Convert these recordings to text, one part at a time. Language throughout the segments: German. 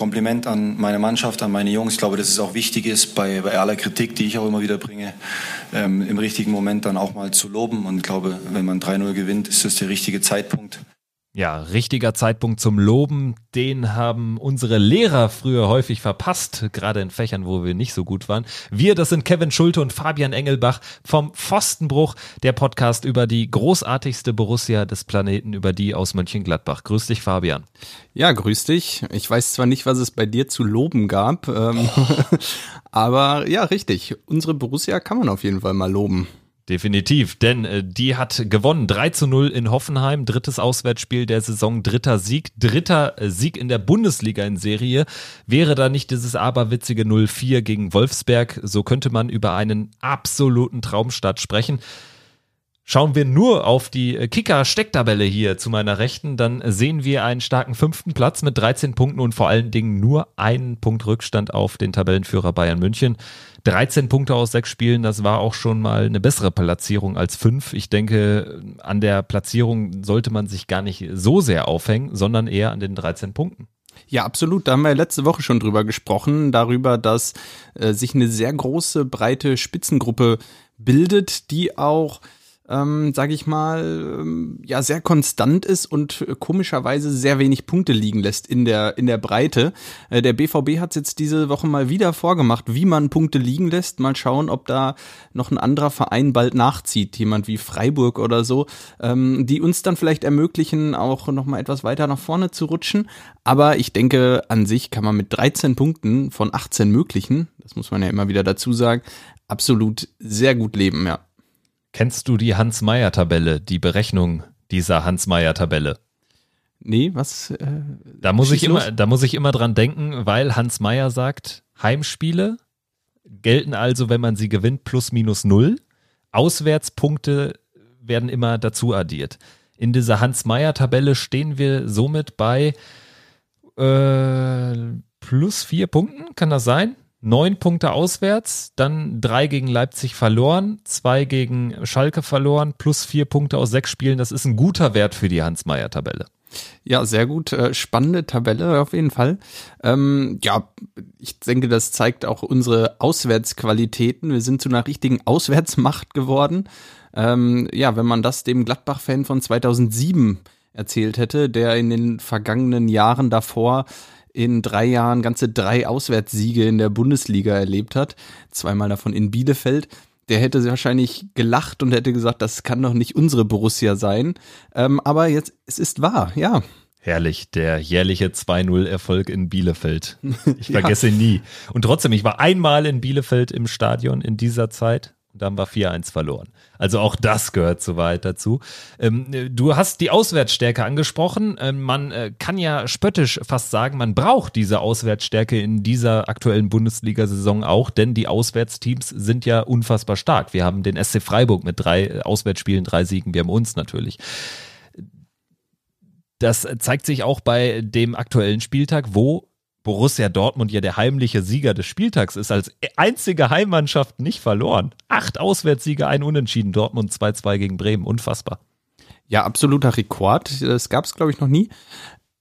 Kompliment an meine Mannschaft, an meine Jungs. Ich glaube, dass es auch wichtig ist, bei, bei aller Kritik, die ich auch immer wieder bringe, ähm, im richtigen Moment dann auch mal zu loben. Und ich glaube, wenn man 3-0 gewinnt, ist das der richtige Zeitpunkt. Ja, richtiger Zeitpunkt zum Loben. Den haben unsere Lehrer früher häufig verpasst, gerade in Fächern, wo wir nicht so gut waren. Wir, das sind Kevin Schulte und Fabian Engelbach vom Pfostenbruch, der Podcast über die großartigste Borussia des Planeten, über die aus Mönchengladbach. Grüß dich, Fabian. Ja, grüß dich. Ich weiß zwar nicht, was es bei dir zu loben gab, ähm, aber ja, richtig. Unsere Borussia kann man auf jeden Fall mal loben. Definitiv, denn äh, die hat gewonnen 3 zu 0 in Hoffenheim, drittes Auswärtsspiel der Saison, dritter Sieg, dritter äh, Sieg in der Bundesliga in Serie. Wäre da nicht dieses aberwitzige 0-4 gegen Wolfsberg, so könnte man über einen absoluten Traumstart sprechen. Schauen wir nur auf die Kicker-Stecktabelle hier zu meiner Rechten, dann sehen wir einen starken fünften Platz mit 13 Punkten und vor allen Dingen nur einen Punkt Rückstand auf den Tabellenführer Bayern München. 13 Punkte aus sechs Spielen, das war auch schon mal eine bessere Platzierung als fünf. Ich denke, an der Platzierung sollte man sich gar nicht so sehr aufhängen, sondern eher an den 13 Punkten. Ja, absolut. Da haben wir letzte Woche schon drüber gesprochen, darüber, dass äh, sich eine sehr große, breite Spitzengruppe bildet, die auch ähm, sage ich mal, ähm, ja sehr konstant ist und äh, komischerweise sehr wenig Punkte liegen lässt in der in der Breite. Äh, der BVB hat jetzt diese Woche mal wieder vorgemacht, wie man Punkte liegen lässt. Mal schauen, ob da noch ein anderer Verein bald nachzieht, jemand wie Freiburg oder so, ähm, die uns dann vielleicht ermöglichen, auch noch mal etwas weiter nach vorne zu rutschen. Aber ich denke, an sich kann man mit 13 Punkten von 18 möglichen, das muss man ja immer wieder dazu sagen, absolut sehr gut leben, ja. Kennst du die Hans-Meyer-Tabelle, die Berechnung dieser Hans-Meyer-Tabelle? Nee, was? Äh, da muss ich immer, da muss ich immer dran denken, weil Hans Meyer sagt, Heimspiele gelten also, wenn man sie gewinnt, plus minus null. Auswärtspunkte werden immer dazu addiert. In dieser Hans-Meyer-Tabelle stehen wir somit bei äh, plus vier Punkten, kann das sein? Neun Punkte auswärts, dann drei gegen Leipzig verloren, zwei gegen Schalke verloren, plus vier Punkte aus sechs Spielen. Das ist ein guter Wert für die Hans-Meyer-Tabelle. Ja, sehr gut. Äh, spannende Tabelle auf jeden Fall. Ähm, ja, ich denke, das zeigt auch unsere Auswärtsqualitäten. Wir sind zu einer richtigen Auswärtsmacht geworden. Ähm, ja, wenn man das dem Gladbach-Fan von 2007 erzählt hätte, der in den vergangenen Jahren davor in drei Jahren ganze drei Auswärtssiege in der Bundesliga erlebt hat, zweimal davon in Bielefeld, der hätte wahrscheinlich gelacht und hätte gesagt, das kann doch nicht unsere Borussia sein. Ähm, aber jetzt, es ist wahr, ja. Herrlich, der jährliche 2-0-Erfolg in Bielefeld. Ich vergesse ja. nie. Und trotzdem, ich war einmal in Bielefeld im Stadion in dieser Zeit und dann war 4-1 verloren. Also auch das gehört so weit dazu. Ähm, du hast die Auswärtsstärke angesprochen. Ähm, man äh, kann ja spöttisch fast sagen, man braucht diese Auswärtsstärke in dieser aktuellen Bundesliga-Saison auch, denn die Auswärtsteams sind ja unfassbar stark. Wir haben den SC Freiburg mit drei äh, Auswärtsspielen, drei Siegen. Wir haben uns natürlich. Das zeigt sich auch bei dem aktuellen Spieltag, wo Borussia Dortmund ja der heimliche Sieger des Spieltags ist, als einzige Heimmannschaft nicht verloren. Acht Auswärtssiege, ein Unentschieden, Dortmund 2-2 gegen Bremen, unfassbar. Ja, absoluter Rekord. Das gab es, glaube ich, noch nie.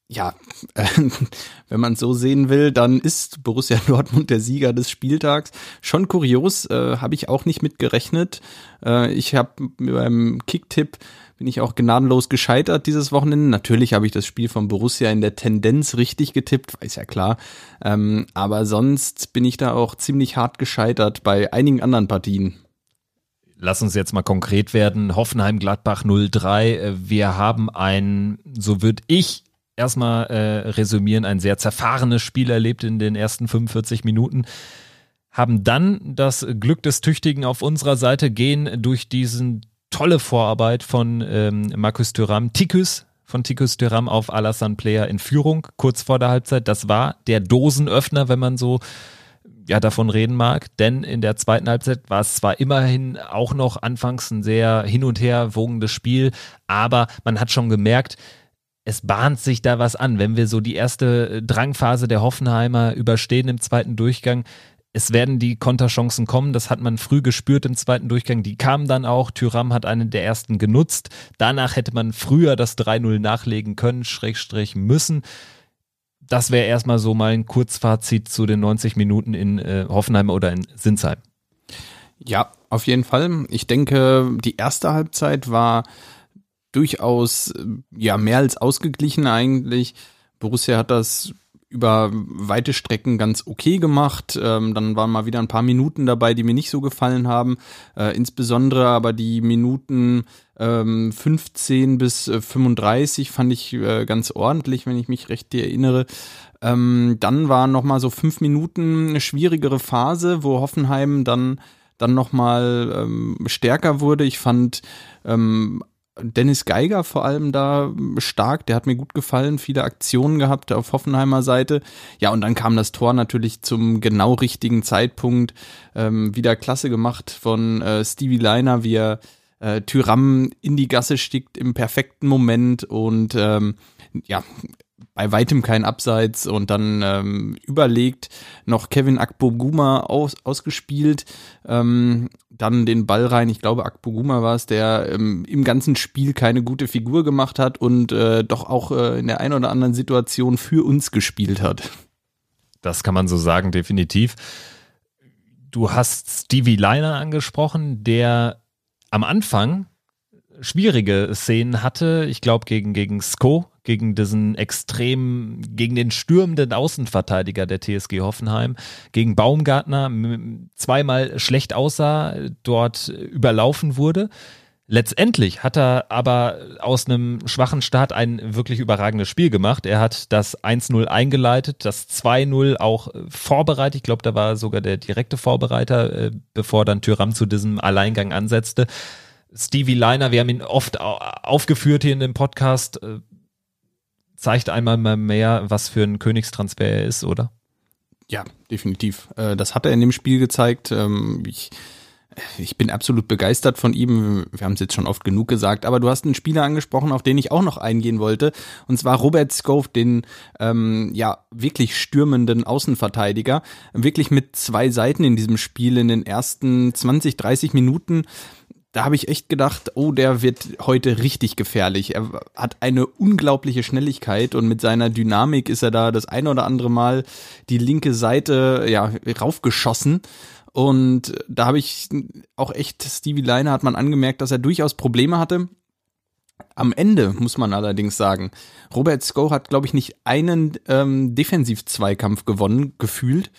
Ja, äh, wenn man so sehen will, dann ist Borussia Dortmund der Sieger des Spieltags. Schon kurios, äh, habe ich auch nicht mitgerechnet. Äh, ich habe beim Kicktipp bin ich auch gnadenlos gescheitert dieses Wochenende. Natürlich habe ich das Spiel von Borussia in der Tendenz richtig getippt, ist ja klar. Ähm, aber sonst bin ich da auch ziemlich hart gescheitert bei einigen anderen Partien. Lass uns jetzt mal konkret werden. Hoffenheim-Gladbach 0-3. Wir haben ein, so würde ich erstmal äh, resümieren, ein sehr zerfahrenes Spiel erlebt in den ersten 45 Minuten haben dann das Glück des Tüchtigen auf unserer Seite, gehen durch diesen tolle Vorarbeit von ähm, Markus Thuram. Tikus von Tikus Thuram auf Alassane Player in Führung, kurz vor der Halbzeit. Das war der Dosenöffner, wenn man so ja, davon reden mag, denn in der zweiten Halbzeit war es zwar immerhin auch noch anfangs ein sehr hin und her wogendes Spiel, aber man hat schon gemerkt, es bahnt sich da was an. Wenn wir so die erste Drangphase der Hoffenheimer überstehen im zweiten Durchgang, es werden die Konterchancen kommen, das hat man früh gespürt im zweiten Durchgang. Die kamen dann auch. Tyram hat einen der ersten genutzt. Danach hätte man früher das 3-0 nachlegen können, Schrägstrich müssen. das wäre erstmal so mal ein Kurzfazit zu den 90 Minuten in äh, Hoffenheim oder in Sinsheim. Ja, auf jeden Fall. Ich denke, die erste Halbzeit war durchaus ja mehr als ausgeglichen eigentlich. Borussia hat das über weite Strecken ganz okay gemacht. Ähm, dann waren mal wieder ein paar Minuten dabei, die mir nicht so gefallen haben. Äh, insbesondere aber die Minuten ähm, 15 bis 35 fand ich äh, ganz ordentlich, wenn ich mich recht erinnere. Ähm, dann war noch mal so fünf Minuten eine schwierigere Phase, wo Hoffenheim dann dann noch mal ähm, stärker wurde. Ich fand ähm, Dennis Geiger vor allem da stark, der hat mir gut gefallen, viele Aktionen gehabt auf Hoffenheimer Seite. Ja, und dann kam das Tor natürlich zum genau richtigen Zeitpunkt. Ähm, wieder klasse gemacht von äh, Stevie Leiner, wie er äh, Tyram in die Gasse stickt im perfekten Moment und ähm, ja, bei weitem kein Abseits und dann ähm, überlegt noch Kevin Akpoguma aus, ausgespielt, ähm, dann den Ball rein. Ich glaube, Akpoguma war es, der ähm, im ganzen Spiel keine gute Figur gemacht hat und äh, doch auch äh, in der einen oder anderen Situation für uns gespielt hat. Das kann man so sagen, definitiv. Du hast Stevie Liner angesprochen, der am Anfang schwierige Szenen hatte. Ich glaube, gegen, gegen Sko, gegen diesen extrem, gegen den stürmenden Außenverteidiger der TSG Hoffenheim, gegen Baumgartner zweimal schlecht aussah, dort überlaufen wurde. Letztendlich hat er aber aus einem schwachen Start ein wirklich überragendes Spiel gemacht. Er hat das 1-0 eingeleitet, das 2-0 auch vorbereitet. Ich glaube, da war sogar der direkte Vorbereiter, äh, bevor dann Tyram zu diesem Alleingang ansetzte. Stevie Liner, wir haben ihn oft aufgeführt hier in dem Podcast, äh, zeigt einmal mal mehr, was für ein Königstransfer er ist, oder? Ja, definitiv. Äh, das hat er in dem Spiel gezeigt. Ähm, ich, ich bin absolut begeistert von ihm. Wir haben es jetzt schon oft genug gesagt, aber du hast einen Spieler angesprochen, auf den ich auch noch eingehen wollte, und zwar Robert Scove, den ähm, ja wirklich stürmenden Außenverteidiger, wirklich mit zwei Seiten in diesem Spiel in den ersten 20, 30 Minuten da habe ich echt gedacht, oh, der wird heute richtig gefährlich. Er hat eine unglaubliche Schnelligkeit und mit seiner Dynamik ist er da das ein oder andere Mal die linke Seite ja raufgeschossen. Und da habe ich auch echt, Stevie Leiner hat man angemerkt, dass er durchaus Probleme hatte. Am Ende muss man allerdings sagen, Robert Sko hat, glaube ich, nicht einen ähm, Defensiv-Zweikampf gewonnen, gefühlt.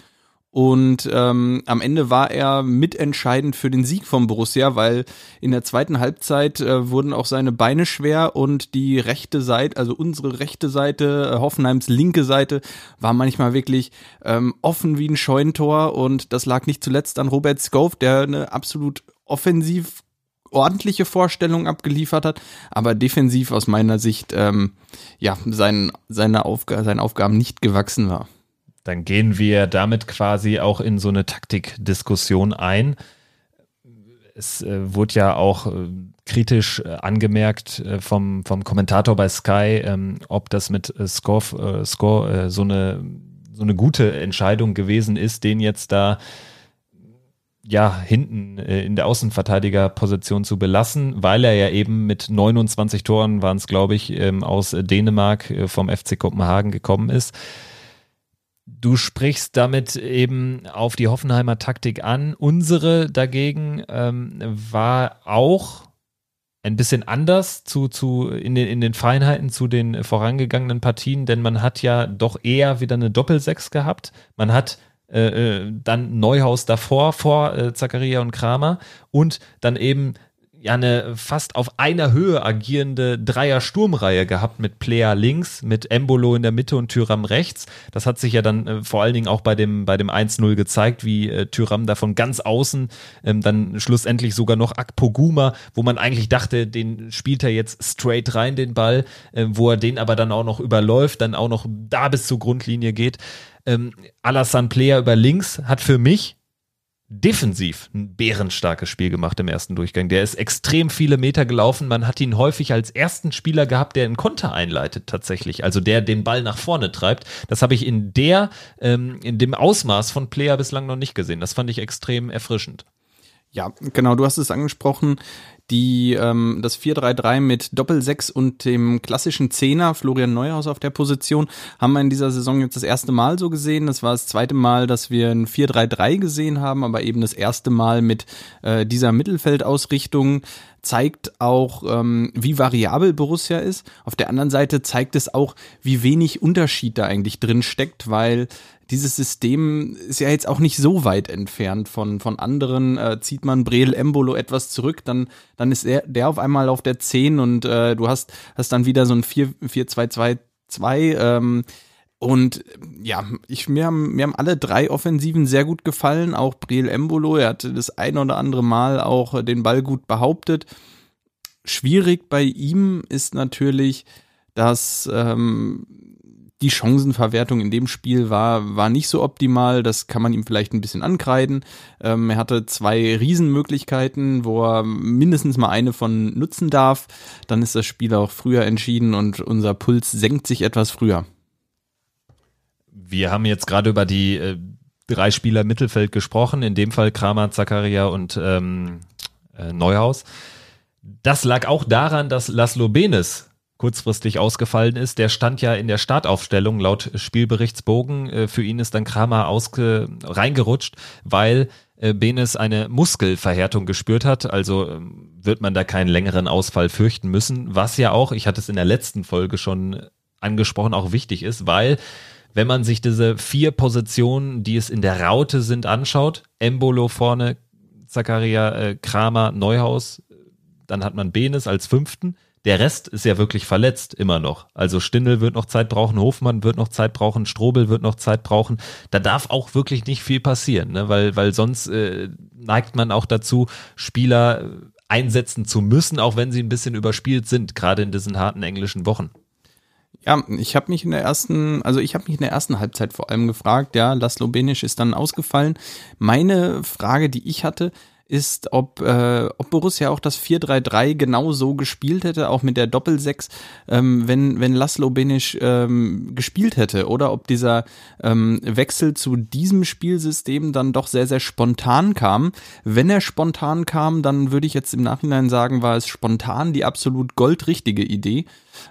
Und ähm, am Ende war er mitentscheidend für den Sieg von Borussia, weil in der zweiten Halbzeit äh, wurden auch seine Beine schwer und die rechte Seite, also unsere rechte Seite, äh, Hoffenheims linke Seite, war manchmal wirklich ähm, offen wie ein Scheunentor. Und das lag nicht zuletzt an Robert Scove, der eine absolut offensiv ordentliche Vorstellung abgeliefert hat, aber defensiv aus meiner Sicht ähm, ja seinen, seine Aufg seinen Aufgaben nicht gewachsen war. Dann gehen wir damit quasi auch in so eine Taktikdiskussion ein. Es äh, wurde ja auch äh, kritisch äh, angemerkt äh, vom, vom Kommentator bei Sky, ähm, ob das mit äh, Score, äh, Score so, eine, so eine gute Entscheidung gewesen ist, den jetzt da ja, hinten in der Außenverteidigerposition zu belassen, weil er ja eben mit 29 Toren waren es, glaube ich, ähm, aus Dänemark vom FC Kopenhagen gekommen ist. Du sprichst damit eben auf die Hoffenheimer Taktik an. Unsere dagegen ähm, war auch ein bisschen anders zu, zu in, den, in den Feinheiten zu den vorangegangenen Partien, denn man hat ja doch eher wieder eine Doppelsechs gehabt. Man hat äh, äh dann Neuhaus davor, vor äh, Zacharia und Kramer und dann eben ja eine fast auf einer Höhe agierende Dreier-Sturmreihe gehabt mit Player links, mit Embolo in der Mitte und Tyram rechts. Das hat sich ja dann äh, vor allen Dingen auch bei dem, bei dem 1-0 gezeigt, wie äh, Tyram da von ganz außen ähm, dann schlussendlich sogar noch Akpoguma, wo man eigentlich dachte, den spielt er jetzt straight rein, den Ball, äh, wo er den aber dann auch noch überläuft, dann auch noch da bis zur Grundlinie geht. Ähm, Alassane Player über links hat für mich defensiv ein bärenstarkes Spiel gemacht im ersten Durchgang. Der ist extrem viele Meter gelaufen. Man hat ihn häufig als ersten Spieler gehabt, der einen Konter einleitet tatsächlich. Also der den Ball nach vorne treibt. Das habe ich in der, ähm, in dem Ausmaß von Player bislang noch nicht gesehen. Das fand ich extrem erfrischend. Ja, genau, du hast es angesprochen die ähm, das 4-3-3 mit Doppel-6 und dem klassischen Zehner, Florian Neuhaus auf der Position, haben wir in dieser Saison jetzt das erste Mal so gesehen. Das war das zweite Mal, dass wir ein 4-3-3 gesehen haben, aber eben das erste Mal mit äh, dieser Mittelfeldausrichtung zeigt auch, ähm, wie variabel Borussia ist. Auf der anderen Seite zeigt es auch, wie wenig Unterschied da eigentlich drin steckt, weil dieses System ist ja jetzt auch nicht so weit entfernt von, von anderen. Äh, zieht man Breel Embolo etwas zurück, dann, dann ist der, der auf einmal auf der 10 und äh, du hast, hast dann wieder so ein 4-2-2-2. Ähm, und ja, ich, mir, haben, mir haben alle drei Offensiven sehr gut gefallen. Auch Breel Embolo, er hatte das ein oder andere Mal auch den Ball gut behauptet. Schwierig bei ihm ist natürlich, dass ähm, die Chancenverwertung in dem Spiel war, war nicht so optimal. Das kann man ihm vielleicht ein bisschen ankreiden. Ähm, er hatte zwei Riesenmöglichkeiten, wo er mindestens mal eine von nutzen darf. Dann ist das Spiel auch früher entschieden und unser Puls senkt sich etwas früher. Wir haben jetzt gerade über die äh, drei Spieler Mittelfeld gesprochen, in dem Fall Kramer, Zakaria und ähm, äh, Neuhaus. Das lag auch daran, dass Laszlo Benes kurzfristig ausgefallen ist. Der stand ja in der Startaufstellung laut Spielberichtsbogen. Äh, für ihn ist dann Kramer ausge reingerutscht, weil äh, Benes eine Muskelverhärtung gespürt hat. Also ähm, wird man da keinen längeren Ausfall fürchten müssen. Was ja auch, ich hatte es in der letzten Folge schon angesprochen, auch wichtig ist, weil wenn man sich diese vier Positionen, die es in der Raute sind, anschaut, Embolo vorne, Zakaria, äh, Kramer, Neuhaus, dann hat man Benes als fünften der Rest ist ja wirklich verletzt immer noch. Also Stindel wird noch Zeit brauchen, Hofmann wird noch Zeit brauchen, Strobel wird noch Zeit brauchen. Da darf auch wirklich nicht viel passieren, ne? weil, weil sonst äh, neigt man auch dazu, Spieler äh, einsetzen zu müssen, auch wenn sie ein bisschen überspielt sind, gerade in diesen harten englischen Wochen. Ja, ich habe mich in der ersten, also ich habe mich in der ersten Halbzeit vor allem gefragt, ja, Laszlo Benisch ist dann ausgefallen. Meine Frage, die ich hatte, ist, ob, äh, ob Borussia auch das 4-3-3 genau so gespielt hätte, auch mit der Doppel-6, ähm, wenn, wenn Laszlo Benisch ähm, gespielt hätte oder ob dieser ähm, Wechsel zu diesem Spielsystem dann doch sehr, sehr spontan kam. Wenn er spontan kam, dann würde ich jetzt im Nachhinein sagen, war es spontan die absolut goldrichtige Idee.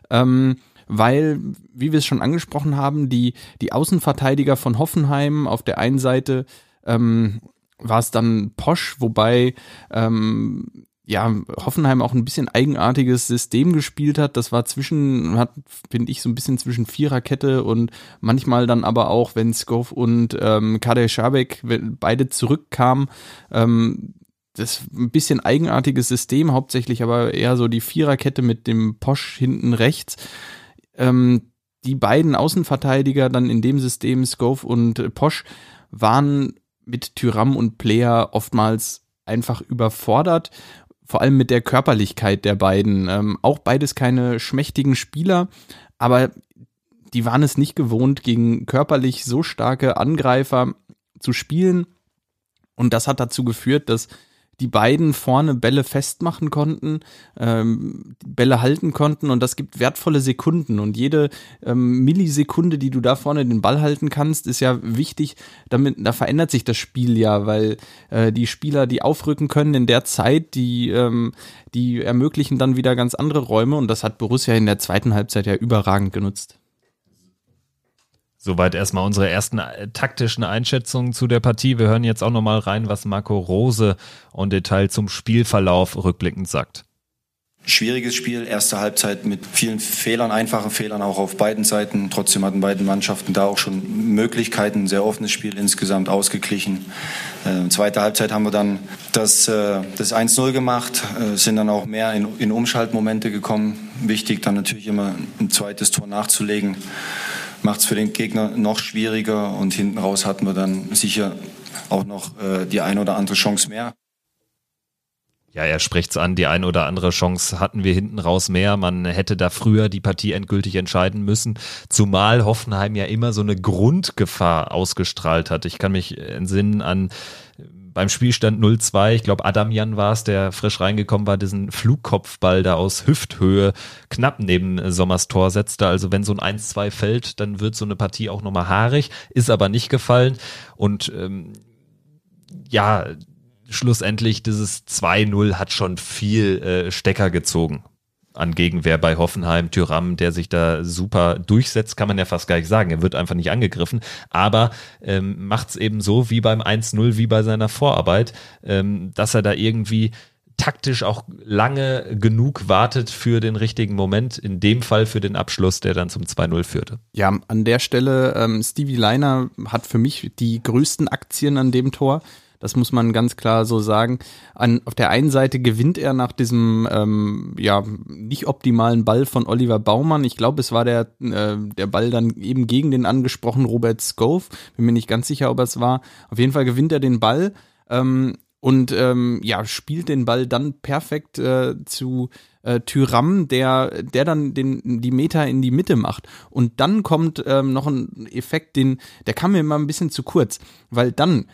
Ähm, weil, wie wir es schon angesprochen haben, die, die Außenverteidiger von Hoffenheim auf der einen Seite ähm, war es dann Posch, wobei ähm, ja, Hoffenheim auch ein bisschen eigenartiges System gespielt hat. Das war zwischen, hat, finde ich, so ein bisschen zwischen Viererkette und manchmal dann aber auch, wenn Skov und ähm, Kader Schabek beide zurückkamen, ähm, das ein bisschen eigenartiges System, hauptsächlich aber eher so die Viererkette mit dem Posch hinten rechts. Ähm, die beiden Außenverteidiger dann in dem System, Skov und Posch, waren mit Tyram und Player oftmals einfach überfordert, vor allem mit der Körperlichkeit der beiden. Ähm, auch beides keine schmächtigen Spieler, aber die waren es nicht gewohnt, gegen körperlich so starke Angreifer zu spielen. Und das hat dazu geführt, dass die beiden vorne Bälle festmachen konnten, ähm, Bälle halten konnten und das gibt wertvolle Sekunden und jede ähm, Millisekunde, die du da vorne den Ball halten kannst, ist ja wichtig, damit da verändert sich das Spiel ja, weil äh, die Spieler, die aufrücken können in der Zeit, die ähm, die ermöglichen dann wieder ganz andere Räume und das hat Borussia in der zweiten Halbzeit ja überragend genutzt. Soweit erstmal unsere ersten äh, taktischen Einschätzungen zu der Partie. Wir hören jetzt auch nochmal rein, was Marco Rose und Detail zum Spielverlauf rückblickend sagt. Schwieriges Spiel, erste Halbzeit mit vielen Fehlern, einfachen Fehlern auch auf beiden Seiten. Trotzdem hatten beiden Mannschaften da auch schon Möglichkeiten, sehr offenes Spiel insgesamt ausgeglichen. Äh, zweite Halbzeit haben wir dann das, äh, das 1-0 gemacht, äh, sind dann auch mehr in, in Umschaltmomente gekommen. Wichtig dann natürlich immer ein zweites Tor nachzulegen macht es für den Gegner noch schwieriger und hinten raus hatten wir dann sicher auch noch äh, die ein oder andere Chance mehr. Ja, er spricht's an, die ein oder andere Chance hatten wir hinten raus mehr. Man hätte da früher die Partie endgültig entscheiden müssen, zumal Hoffenheim ja immer so eine Grundgefahr ausgestrahlt hat. Ich kann mich entsinnen an beim Spielstand 0-2, ich glaube Adamian war es, der frisch reingekommen war, diesen Flugkopfball da aus Hüfthöhe knapp neben Sommers Tor setzte. Also wenn so ein 1-2 fällt, dann wird so eine Partie auch nochmal haarig, ist aber nicht gefallen. Und ähm, ja, schlussendlich dieses 2-0 hat schon viel äh, Stecker gezogen an Gegenwehr bei Hoffenheim, Tyram, der sich da super durchsetzt, kann man ja fast gar nicht sagen. Er wird einfach nicht angegriffen, aber ähm, macht es eben so wie beim 1-0, wie bei seiner Vorarbeit, ähm, dass er da irgendwie taktisch auch lange genug wartet für den richtigen Moment, in dem Fall für den Abschluss, der dann zum 2-0 führte. Ja, an der Stelle, ähm, Stevie Leiner hat für mich die größten Aktien an dem Tor. Das muss man ganz klar so sagen. An, auf der einen Seite gewinnt er nach diesem ähm, ja nicht optimalen Ball von Oliver Baumann. Ich glaube, es war der, äh, der Ball dann eben gegen den angesprochenen Robert Scove. Bin mir nicht ganz sicher, ob es war. Auf jeden Fall gewinnt er den Ball. Ähm, und ähm, ja, spielt den Ball dann perfekt äh, zu äh, Tyram, der, der dann den, die Meter in die Mitte macht. Und dann kommt ähm, noch ein Effekt, den, der kam mir immer ein bisschen zu kurz, weil dann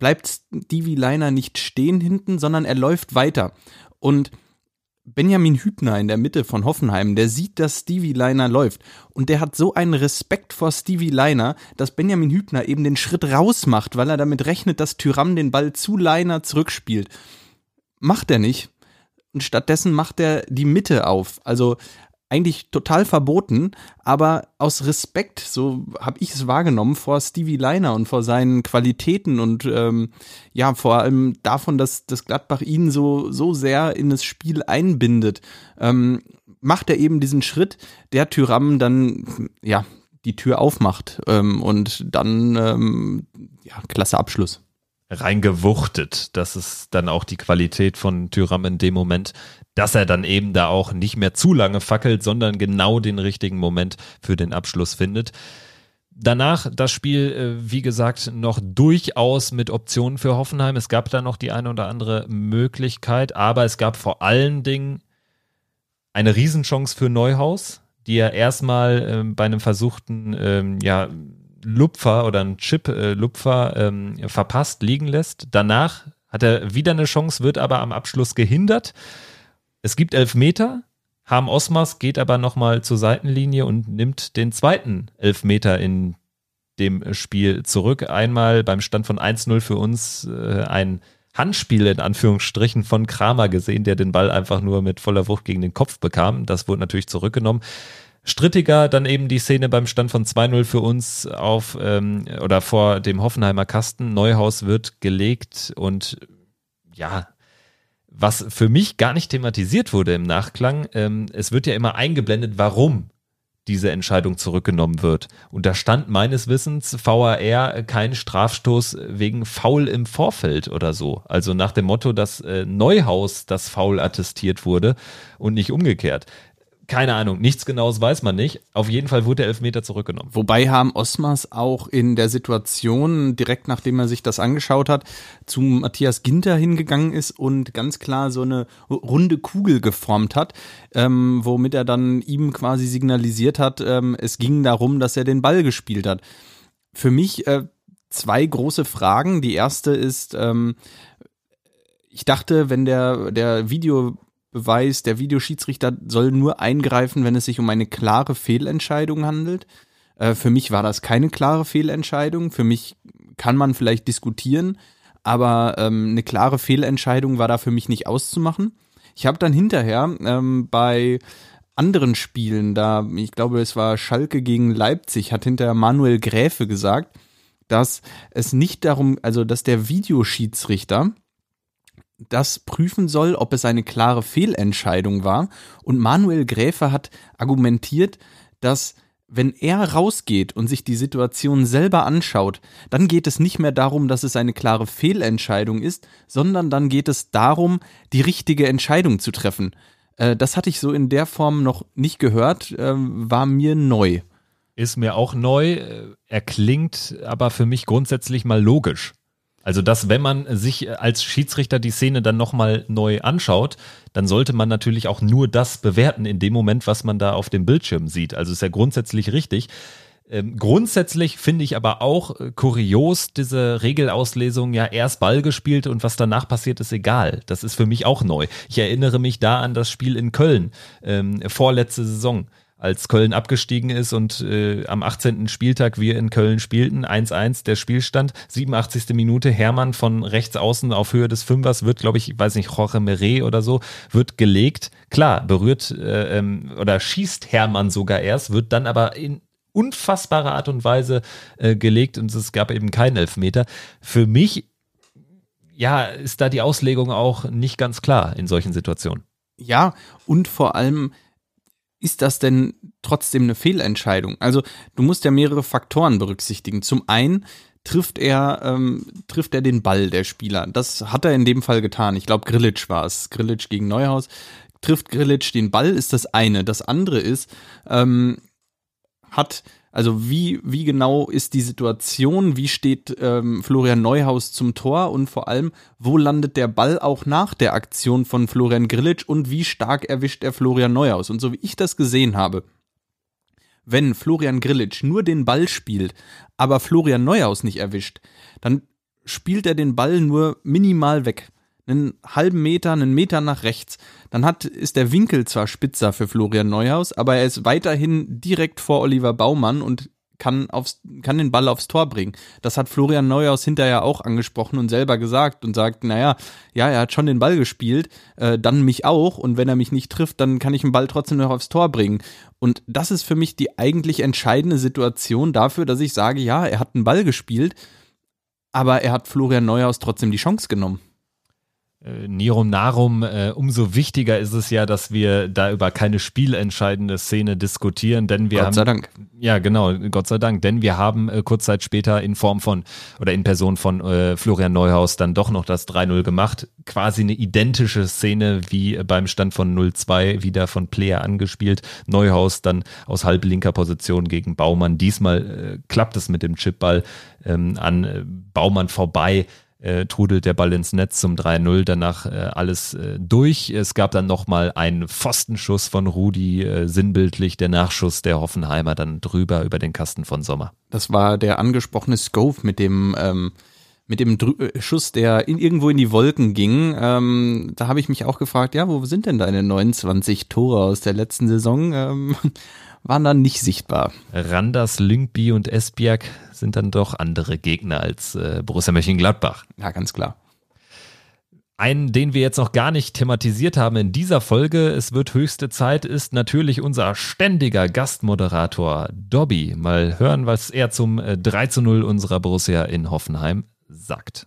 bleibt Stevie Liner nicht stehen hinten, sondern er läuft weiter. Und Benjamin Hübner in der Mitte von Hoffenheim, der sieht, dass Stevie Liner läuft. Und der hat so einen Respekt vor Stevie Liner, dass Benjamin Hübner eben den Schritt raus macht, weil er damit rechnet, dass Tyram den Ball zu Liner zurückspielt. Macht er nicht. Und stattdessen macht er die Mitte auf. Also eigentlich total verboten, aber aus Respekt, so habe ich es wahrgenommen, vor Stevie Liner und vor seinen Qualitäten und ähm, ja, vor allem davon, dass das Gladbach ihn so, so sehr in das Spiel einbindet, ähm, macht er eben diesen Schritt, der Tyram dann ja die Tür aufmacht ähm, und dann ähm, ja, klasse Abschluss reingewuchtet. Das ist dann auch die Qualität von Tyram in dem Moment, dass er dann eben da auch nicht mehr zu lange fackelt, sondern genau den richtigen Moment für den Abschluss findet. Danach das Spiel, äh, wie gesagt, noch durchaus mit Optionen für Hoffenheim. Es gab da noch die eine oder andere Möglichkeit, aber es gab vor allen Dingen eine Riesenchance für Neuhaus, die er erstmal äh, bei einem versuchten ähm, ja, Lupfer oder einen Chip-Lupfer äh, ähm, verpasst liegen lässt. Danach hat er wieder eine Chance, wird aber am Abschluss gehindert. Es gibt Elfmeter. Harm Osmas geht aber nochmal zur Seitenlinie und nimmt den zweiten Elfmeter in dem Spiel zurück. Einmal beim Stand von 1-0 für uns äh, ein Handspiel in Anführungsstrichen von Kramer gesehen, der den Ball einfach nur mit voller Wucht gegen den Kopf bekam. Das wurde natürlich zurückgenommen. Strittiger dann eben die Szene beim Stand von 2-0 für uns auf ähm, oder vor dem Hoffenheimer Kasten. Neuhaus wird gelegt und ja, was für mich gar nicht thematisiert wurde im Nachklang, ähm, es wird ja immer eingeblendet, warum diese Entscheidung zurückgenommen wird. Und da stand meines Wissens VAR kein Strafstoß wegen Foul im Vorfeld oder so. Also nach dem Motto, dass äh, Neuhaus das Foul attestiert wurde und nicht umgekehrt. Keine Ahnung, nichts Genaues weiß man nicht. Auf jeden Fall wurde der Elfmeter zurückgenommen. Wobei haben Osmars auch in der Situation, direkt nachdem er sich das angeschaut hat, zu Matthias Ginter hingegangen ist und ganz klar so eine runde Kugel geformt hat, ähm, womit er dann ihm quasi signalisiert hat, ähm, es ging darum, dass er den Ball gespielt hat. Für mich äh, zwei große Fragen. Die erste ist, ähm, ich dachte, wenn der, der Video Beweis, der Videoschiedsrichter soll nur eingreifen, wenn es sich um eine klare Fehlentscheidung handelt. Äh, für mich war das keine klare Fehlentscheidung. Für mich kann man vielleicht diskutieren, aber ähm, eine klare Fehlentscheidung war da für mich nicht auszumachen. Ich habe dann hinterher ähm, bei anderen Spielen, da ich glaube, es war Schalke gegen Leipzig, hat hinterher Manuel Gräfe gesagt, dass es nicht darum, also dass der Videoschiedsrichter das prüfen soll, ob es eine klare Fehlentscheidung war. Und Manuel Gräfe hat argumentiert, dass wenn er rausgeht und sich die Situation selber anschaut, dann geht es nicht mehr darum, dass es eine klare Fehlentscheidung ist, sondern dann geht es darum, die richtige Entscheidung zu treffen. Äh, das hatte ich so in der Form noch nicht gehört, äh, war mir neu. Ist mir auch neu, äh, er klingt aber für mich grundsätzlich mal logisch. Also, dass wenn man sich als Schiedsrichter die Szene dann nochmal neu anschaut, dann sollte man natürlich auch nur das bewerten in dem Moment, was man da auf dem Bildschirm sieht. Also ist ja grundsätzlich richtig. Ähm, grundsätzlich finde ich aber auch äh, kurios diese Regelauslesung, ja erst Ball gespielt und was danach passiert, ist egal. Das ist für mich auch neu. Ich erinnere mich da an das Spiel in Köln, ähm, vorletzte Saison als Köln abgestiegen ist und äh, am 18. Spieltag wir in Köln spielten. 1-1 der Spielstand, 87. Minute, Hermann von rechts außen auf Höhe des Fünfers wird, glaube ich, weiß nicht, Jorge Meret oder so, wird gelegt. Klar, berührt äh, ähm, oder schießt Hermann sogar erst, wird dann aber in unfassbarer Art und Weise äh, gelegt und es gab eben keinen Elfmeter. Für mich, ja, ist da die Auslegung auch nicht ganz klar in solchen Situationen. Ja, und vor allem, ist das denn trotzdem eine Fehlentscheidung? Also du musst ja mehrere Faktoren berücksichtigen. Zum einen trifft er, ähm, trifft er den Ball der Spieler. Das hat er in dem Fall getan. Ich glaube, Grillitsch war es. Grillitsch gegen Neuhaus. Trifft Grillitsch den Ball, ist das eine. Das andere ist, ähm, hat also wie, wie genau ist die Situation? Wie steht ähm, Florian Neuhaus zum Tor? Und vor allem, wo landet der Ball auch nach der Aktion von Florian Grillitsch? Und wie stark erwischt er Florian Neuhaus? Und so wie ich das gesehen habe, wenn Florian Grillitsch nur den Ball spielt, aber Florian Neuhaus nicht erwischt, dann spielt er den Ball nur minimal weg einen halben Meter, einen Meter nach rechts. Dann hat, ist der Winkel zwar spitzer für Florian Neuhaus, aber er ist weiterhin direkt vor Oliver Baumann und kann, aufs, kann den Ball aufs Tor bringen. Das hat Florian Neuhaus hinterher auch angesprochen und selber gesagt und sagt, naja, ja, er hat schon den Ball gespielt, äh, dann mich auch und wenn er mich nicht trifft, dann kann ich den Ball trotzdem noch aufs Tor bringen. Und das ist für mich die eigentlich entscheidende Situation dafür, dass ich sage, ja, er hat einen Ball gespielt, aber er hat Florian Neuhaus trotzdem die Chance genommen. Äh, Nirum Narum, äh, umso wichtiger ist es ja, dass wir da über keine spielentscheidende Szene diskutieren, denn wir Gott haben. Gott sei Dank. Ja, genau, Gott sei Dank, denn wir haben äh, kurz Zeit später in Form von oder in Person von äh, Florian Neuhaus dann doch noch das 3-0 gemacht. Quasi eine identische Szene wie beim Stand von 0-2, wieder von Player angespielt. Neuhaus dann aus halblinker Position gegen Baumann. Diesmal äh, klappt es mit dem Chipball ähm, an äh, Baumann vorbei äh, trudelt der Ball ins Netz zum 3-0, danach äh, alles äh, durch. Es gab dann nochmal einen Pfostenschuss von Rudi, äh, sinnbildlich der Nachschuss der Hoffenheimer dann drüber über den Kasten von Sommer. Das war der angesprochene Scove mit dem ähm, mit dem Dr äh, Schuss, der in, irgendwo in die Wolken ging. Ähm, da habe ich mich auch gefragt, ja, wo sind denn deine 29 Tore aus der letzten Saison? Ähm, waren dann nicht sichtbar. Randers, Lyngby und Esbjerg sind dann doch andere Gegner als äh, Borussia Mönchengladbach. Ja, ganz klar. Einen, den wir jetzt noch gar nicht thematisiert haben in dieser Folge, es wird höchste Zeit, ist natürlich unser ständiger Gastmoderator Dobby. Mal hören, was er zum 3 zu 0 unserer Borussia in Hoffenheim sagt.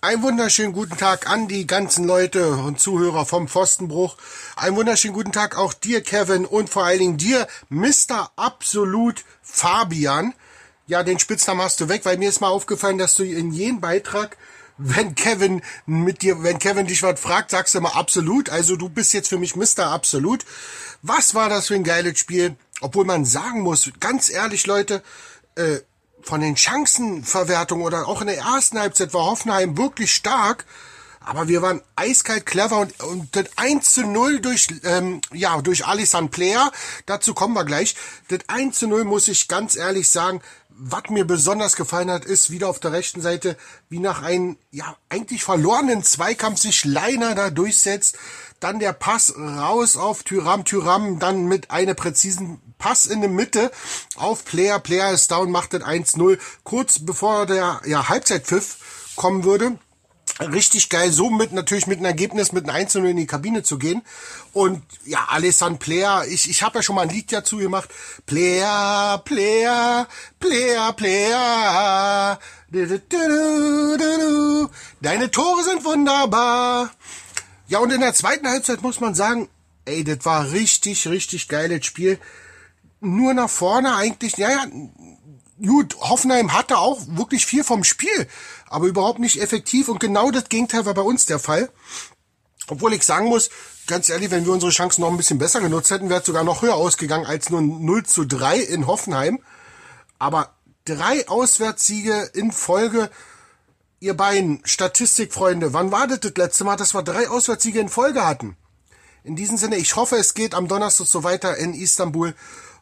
Ein wunderschönen guten Tag an die ganzen Leute und Zuhörer vom Pfostenbruch. Ein wunderschönen guten Tag auch dir, Kevin, und vor allen Dingen dir, Mr. Absolut Fabian. Ja, den Spitznamen hast du weg, weil mir ist mal aufgefallen, dass du in jedem Beitrag wenn Kevin mit dir, wenn Kevin dich was fragt, sagst du immer absolut. Also du bist jetzt für mich Mr. Absolut. Was war das für ein geiles Spiel? Obwohl man sagen muss, ganz ehrlich, Leute, äh, von den Chancenverwertungen oder auch in der ersten Halbzeit war Hoffenheim wirklich stark. Aber wir waren eiskalt clever und, und das 1 zu 0 durch, ähm, ja, durch Alisson Player, dazu kommen wir gleich. Das 1 zu 0 muss ich ganz ehrlich sagen, was mir besonders gefallen hat, ist wieder auf der rechten Seite, wie nach einem, ja, eigentlich verlorenen Zweikampf sich Leiner da durchsetzt. Dann der Pass raus auf Tyram, Tyram dann mit einem präzisen Pass in der Mitte auf Player. Player ist down, macht das 1-0. Kurz bevor der, ja, Halbzeitpfiff kommen würde richtig geil, so mit natürlich mit einem Ergebnis mit einem 1 in die Kabine zu gehen. Und ja, Alessandro Player, ich, ich habe ja schon mal ein Lied dazu gemacht. Player, Player, Player, Player. Deine Tore sind wunderbar. Ja, und in der zweiten Halbzeit muss man sagen, ey, das war richtig, richtig geiles Spiel. Nur nach vorne eigentlich, ja, ja, gut, Hoffenheim hatte auch wirklich viel vom Spiel, aber überhaupt nicht effektiv und genau das Gegenteil war bei uns der Fall. Obwohl ich sagen muss, ganz ehrlich, wenn wir unsere Chancen noch ein bisschen besser genutzt hätten, wäre es sogar noch höher ausgegangen als nur 0 zu 3 in Hoffenheim. Aber drei Auswärtssiege in Folge, ihr beiden Statistikfreunde, wann war das das letzte Mal, dass wir drei Auswärtssiege in Folge hatten? In diesem Sinne, ich hoffe, es geht am Donnerstag so weiter in Istanbul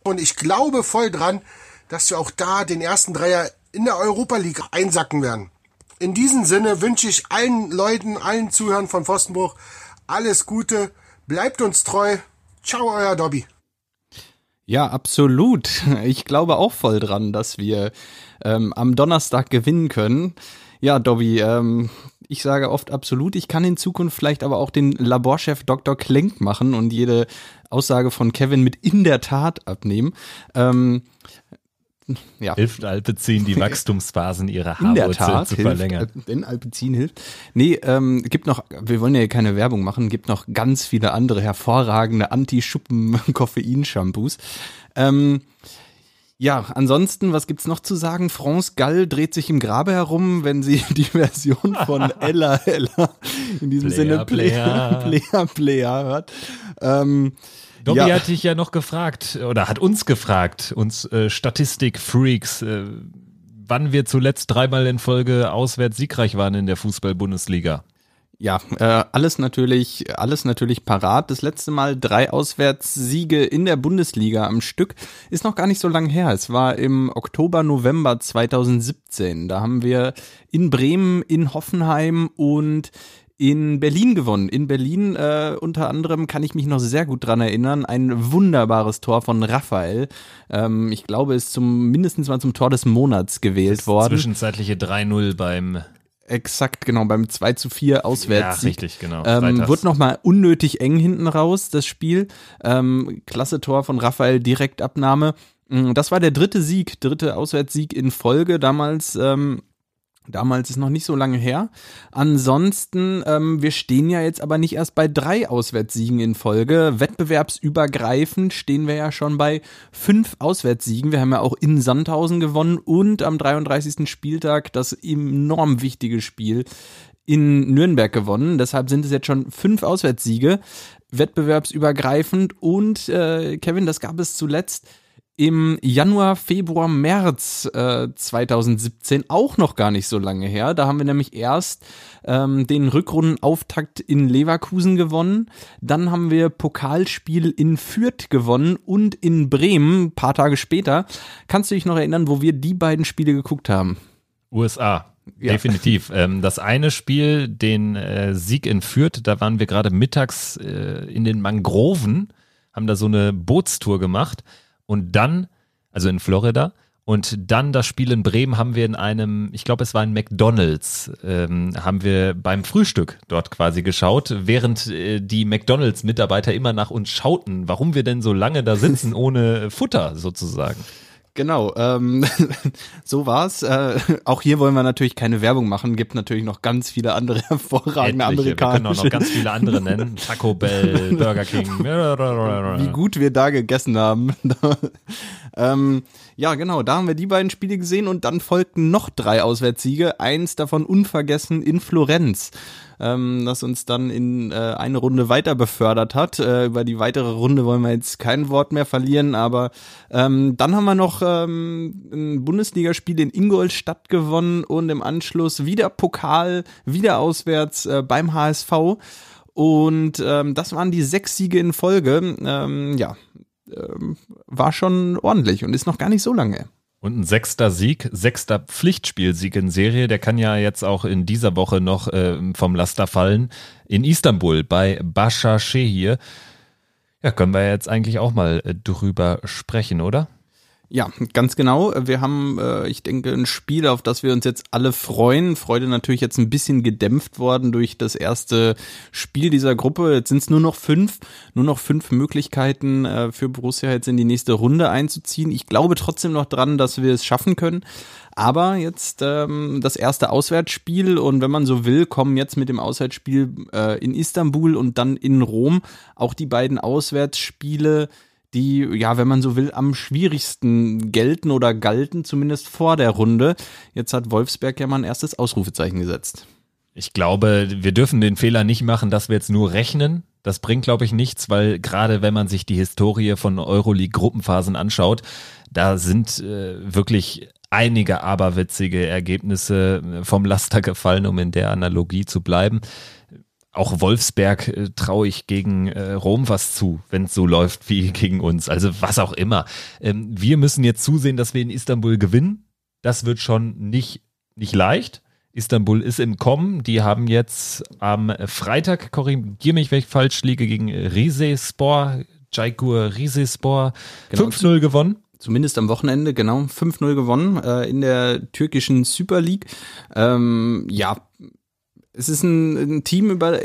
und ich glaube voll dran, dass wir auch da den ersten Dreier in der Europa League einsacken werden. In diesem Sinne wünsche ich allen Leuten, allen Zuhörern von Pfostenbruch alles Gute. Bleibt uns treu. Ciao, euer Dobby. Ja, absolut. Ich glaube auch voll dran, dass wir ähm, am Donnerstag gewinnen können. Ja, Dobby, ähm, ich sage oft absolut. Ich kann in Zukunft vielleicht aber auch den Laborchef Dr. Klenk machen und jede Aussage von Kevin mit in der Tat abnehmen. Ähm, ja. Hilft Alpezin, die Wachstumsphasen ihrer Haarwurzel zu verlängern. Hilft, wenn Alpezin hilft. Nee, ähm, gibt noch, wir wollen ja keine Werbung machen, gibt noch ganz viele andere hervorragende Anti-Schuppen-Koffein-Shampoos. Ähm, ja, ansonsten, was gibt's noch zu sagen? France Gall dreht sich im Grabe herum, wenn sie die Version von Ella Ella in diesem Player, Sinne Player Player Player hört. Ähm, Dobby ja. hat dich ja noch gefragt oder hat uns gefragt, uns äh, Statistik-Freaks, äh, wann wir zuletzt dreimal in Folge auswärts siegreich waren in der Fußball-Bundesliga. Ja, äh, alles natürlich, alles natürlich parat. Das letzte Mal drei Auswärtssiege in der Bundesliga am Stück ist noch gar nicht so lange her. Es war im Oktober, November 2017. Da haben wir in Bremen, in Hoffenheim und in Berlin gewonnen. In Berlin äh, unter anderem kann ich mich noch sehr gut dran erinnern. Ein wunderbares Tor von Raphael. Ähm, ich glaube, ist zum mindestens mal zum Tor des Monats gewählt das worden. Zwischenzeitliche 3-0 beim Exakt, genau, beim 2 zu 4 auswärts. Ja, richtig, genau. Ähm, wurde nochmal unnötig eng hinten raus, das Spiel. Ähm, klasse Tor von Raphael, Direktabnahme. Mm, das war der dritte Sieg, dritte Auswärtssieg in Folge. Damals ähm, Damals ist noch nicht so lange her. Ansonsten, ähm, wir stehen ja jetzt aber nicht erst bei drei Auswärtssiegen in Folge. Wettbewerbsübergreifend stehen wir ja schon bei fünf Auswärtssiegen. Wir haben ja auch in Sandhausen gewonnen und am 33. Spieltag das enorm wichtige Spiel in Nürnberg gewonnen. Deshalb sind es jetzt schon fünf Auswärtssiege, wettbewerbsübergreifend. Und äh, Kevin, das gab es zuletzt im Januar, Februar, März äh, 2017 auch noch gar nicht so lange her. Da haben wir nämlich erst ähm, den Rückrundenauftakt in Leverkusen gewonnen. Dann haben wir Pokalspiel in Fürth gewonnen und in Bremen, paar Tage später. Kannst du dich noch erinnern, wo wir die beiden Spiele geguckt haben? USA. Ja. Definitiv. Ähm, das eine Spiel, den äh, Sieg in Fürth, da waren wir gerade mittags äh, in den Mangroven, haben da so eine Bootstour gemacht und dann, also in Florida, und dann das Spiel in Bremen haben wir in einem, ich glaube, es war ein McDonalds, ähm, haben wir beim Frühstück dort quasi geschaut, während äh, die McDonalds-Mitarbeiter immer nach uns schauten, warum wir denn so lange da sitzen ohne Futter sozusagen. Genau, ähm, so war's. Äh, auch hier wollen wir natürlich keine Werbung machen. Gibt natürlich noch ganz viele andere hervorragende Etliche. amerikanische. Wir können auch noch ganz viele andere nennen. Taco Bell, Burger King. Wie gut wir da gegessen haben. ähm, ja, genau, da haben wir die beiden Spiele gesehen und dann folgten noch drei Auswärtssiege. Eins davon unvergessen in Florenz ähm, das uns dann in äh, eine Runde weiter befördert hat. Äh, über die weitere Runde wollen wir jetzt kein Wort mehr verlieren, aber ähm, dann haben wir noch ähm, ein Bundesligaspiel in Ingolstadt gewonnen und im Anschluss wieder Pokal, wieder auswärts äh, beim HSV. Und ähm, das waren die sechs Siege in Folge. Ähm, ja, ähm, war schon ordentlich und ist noch gar nicht so lange. Und ein sechster Sieg, sechster Pflichtspielsieg in Serie, der kann ja jetzt auch in dieser Woche noch äh, vom Laster fallen. In Istanbul bei Başakşehir. Ja, können wir jetzt eigentlich auch mal äh, drüber sprechen, oder? Ja, ganz genau. Wir haben, äh, ich denke, ein Spiel, auf das wir uns jetzt alle freuen. Freude natürlich jetzt ein bisschen gedämpft worden durch das erste Spiel dieser Gruppe. Jetzt sind es nur noch fünf, nur noch fünf Möglichkeiten äh, für Borussia jetzt in die nächste Runde einzuziehen. Ich glaube trotzdem noch dran, dass wir es schaffen können. Aber jetzt ähm, das erste Auswärtsspiel und wenn man so will, kommen jetzt mit dem Auswärtsspiel äh, in Istanbul und dann in Rom auch die beiden Auswärtsspiele die, ja, wenn man so will, am schwierigsten gelten oder galten, zumindest vor der Runde. Jetzt hat Wolfsberg ja mal ein erstes Ausrufezeichen gesetzt. Ich glaube, wir dürfen den Fehler nicht machen, dass wir jetzt nur rechnen. Das bringt, glaube ich, nichts, weil gerade wenn man sich die Historie von Euroleague-Gruppenphasen anschaut, da sind äh, wirklich einige aberwitzige Ergebnisse vom Laster gefallen, um in der Analogie zu bleiben. Auch Wolfsberg äh, traue ich gegen äh, Rom was zu, wenn es so läuft wie gegen uns. Also was auch immer. Ähm, wir müssen jetzt zusehen, dass wir in Istanbul gewinnen. Das wird schon nicht, nicht leicht. Istanbul ist im Kommen. Die haben jetzt am Freitag, korrigiere mich, wenn ich falsch liege, gegen Rizespor, Jaikur Rizespor genau, 5-0 gewonnen. Zumindest am Wochenende, genau, 5-0 gewonnen äh, in der türkischen Super League. Ähm, ja, es ist ein, ein, Team über.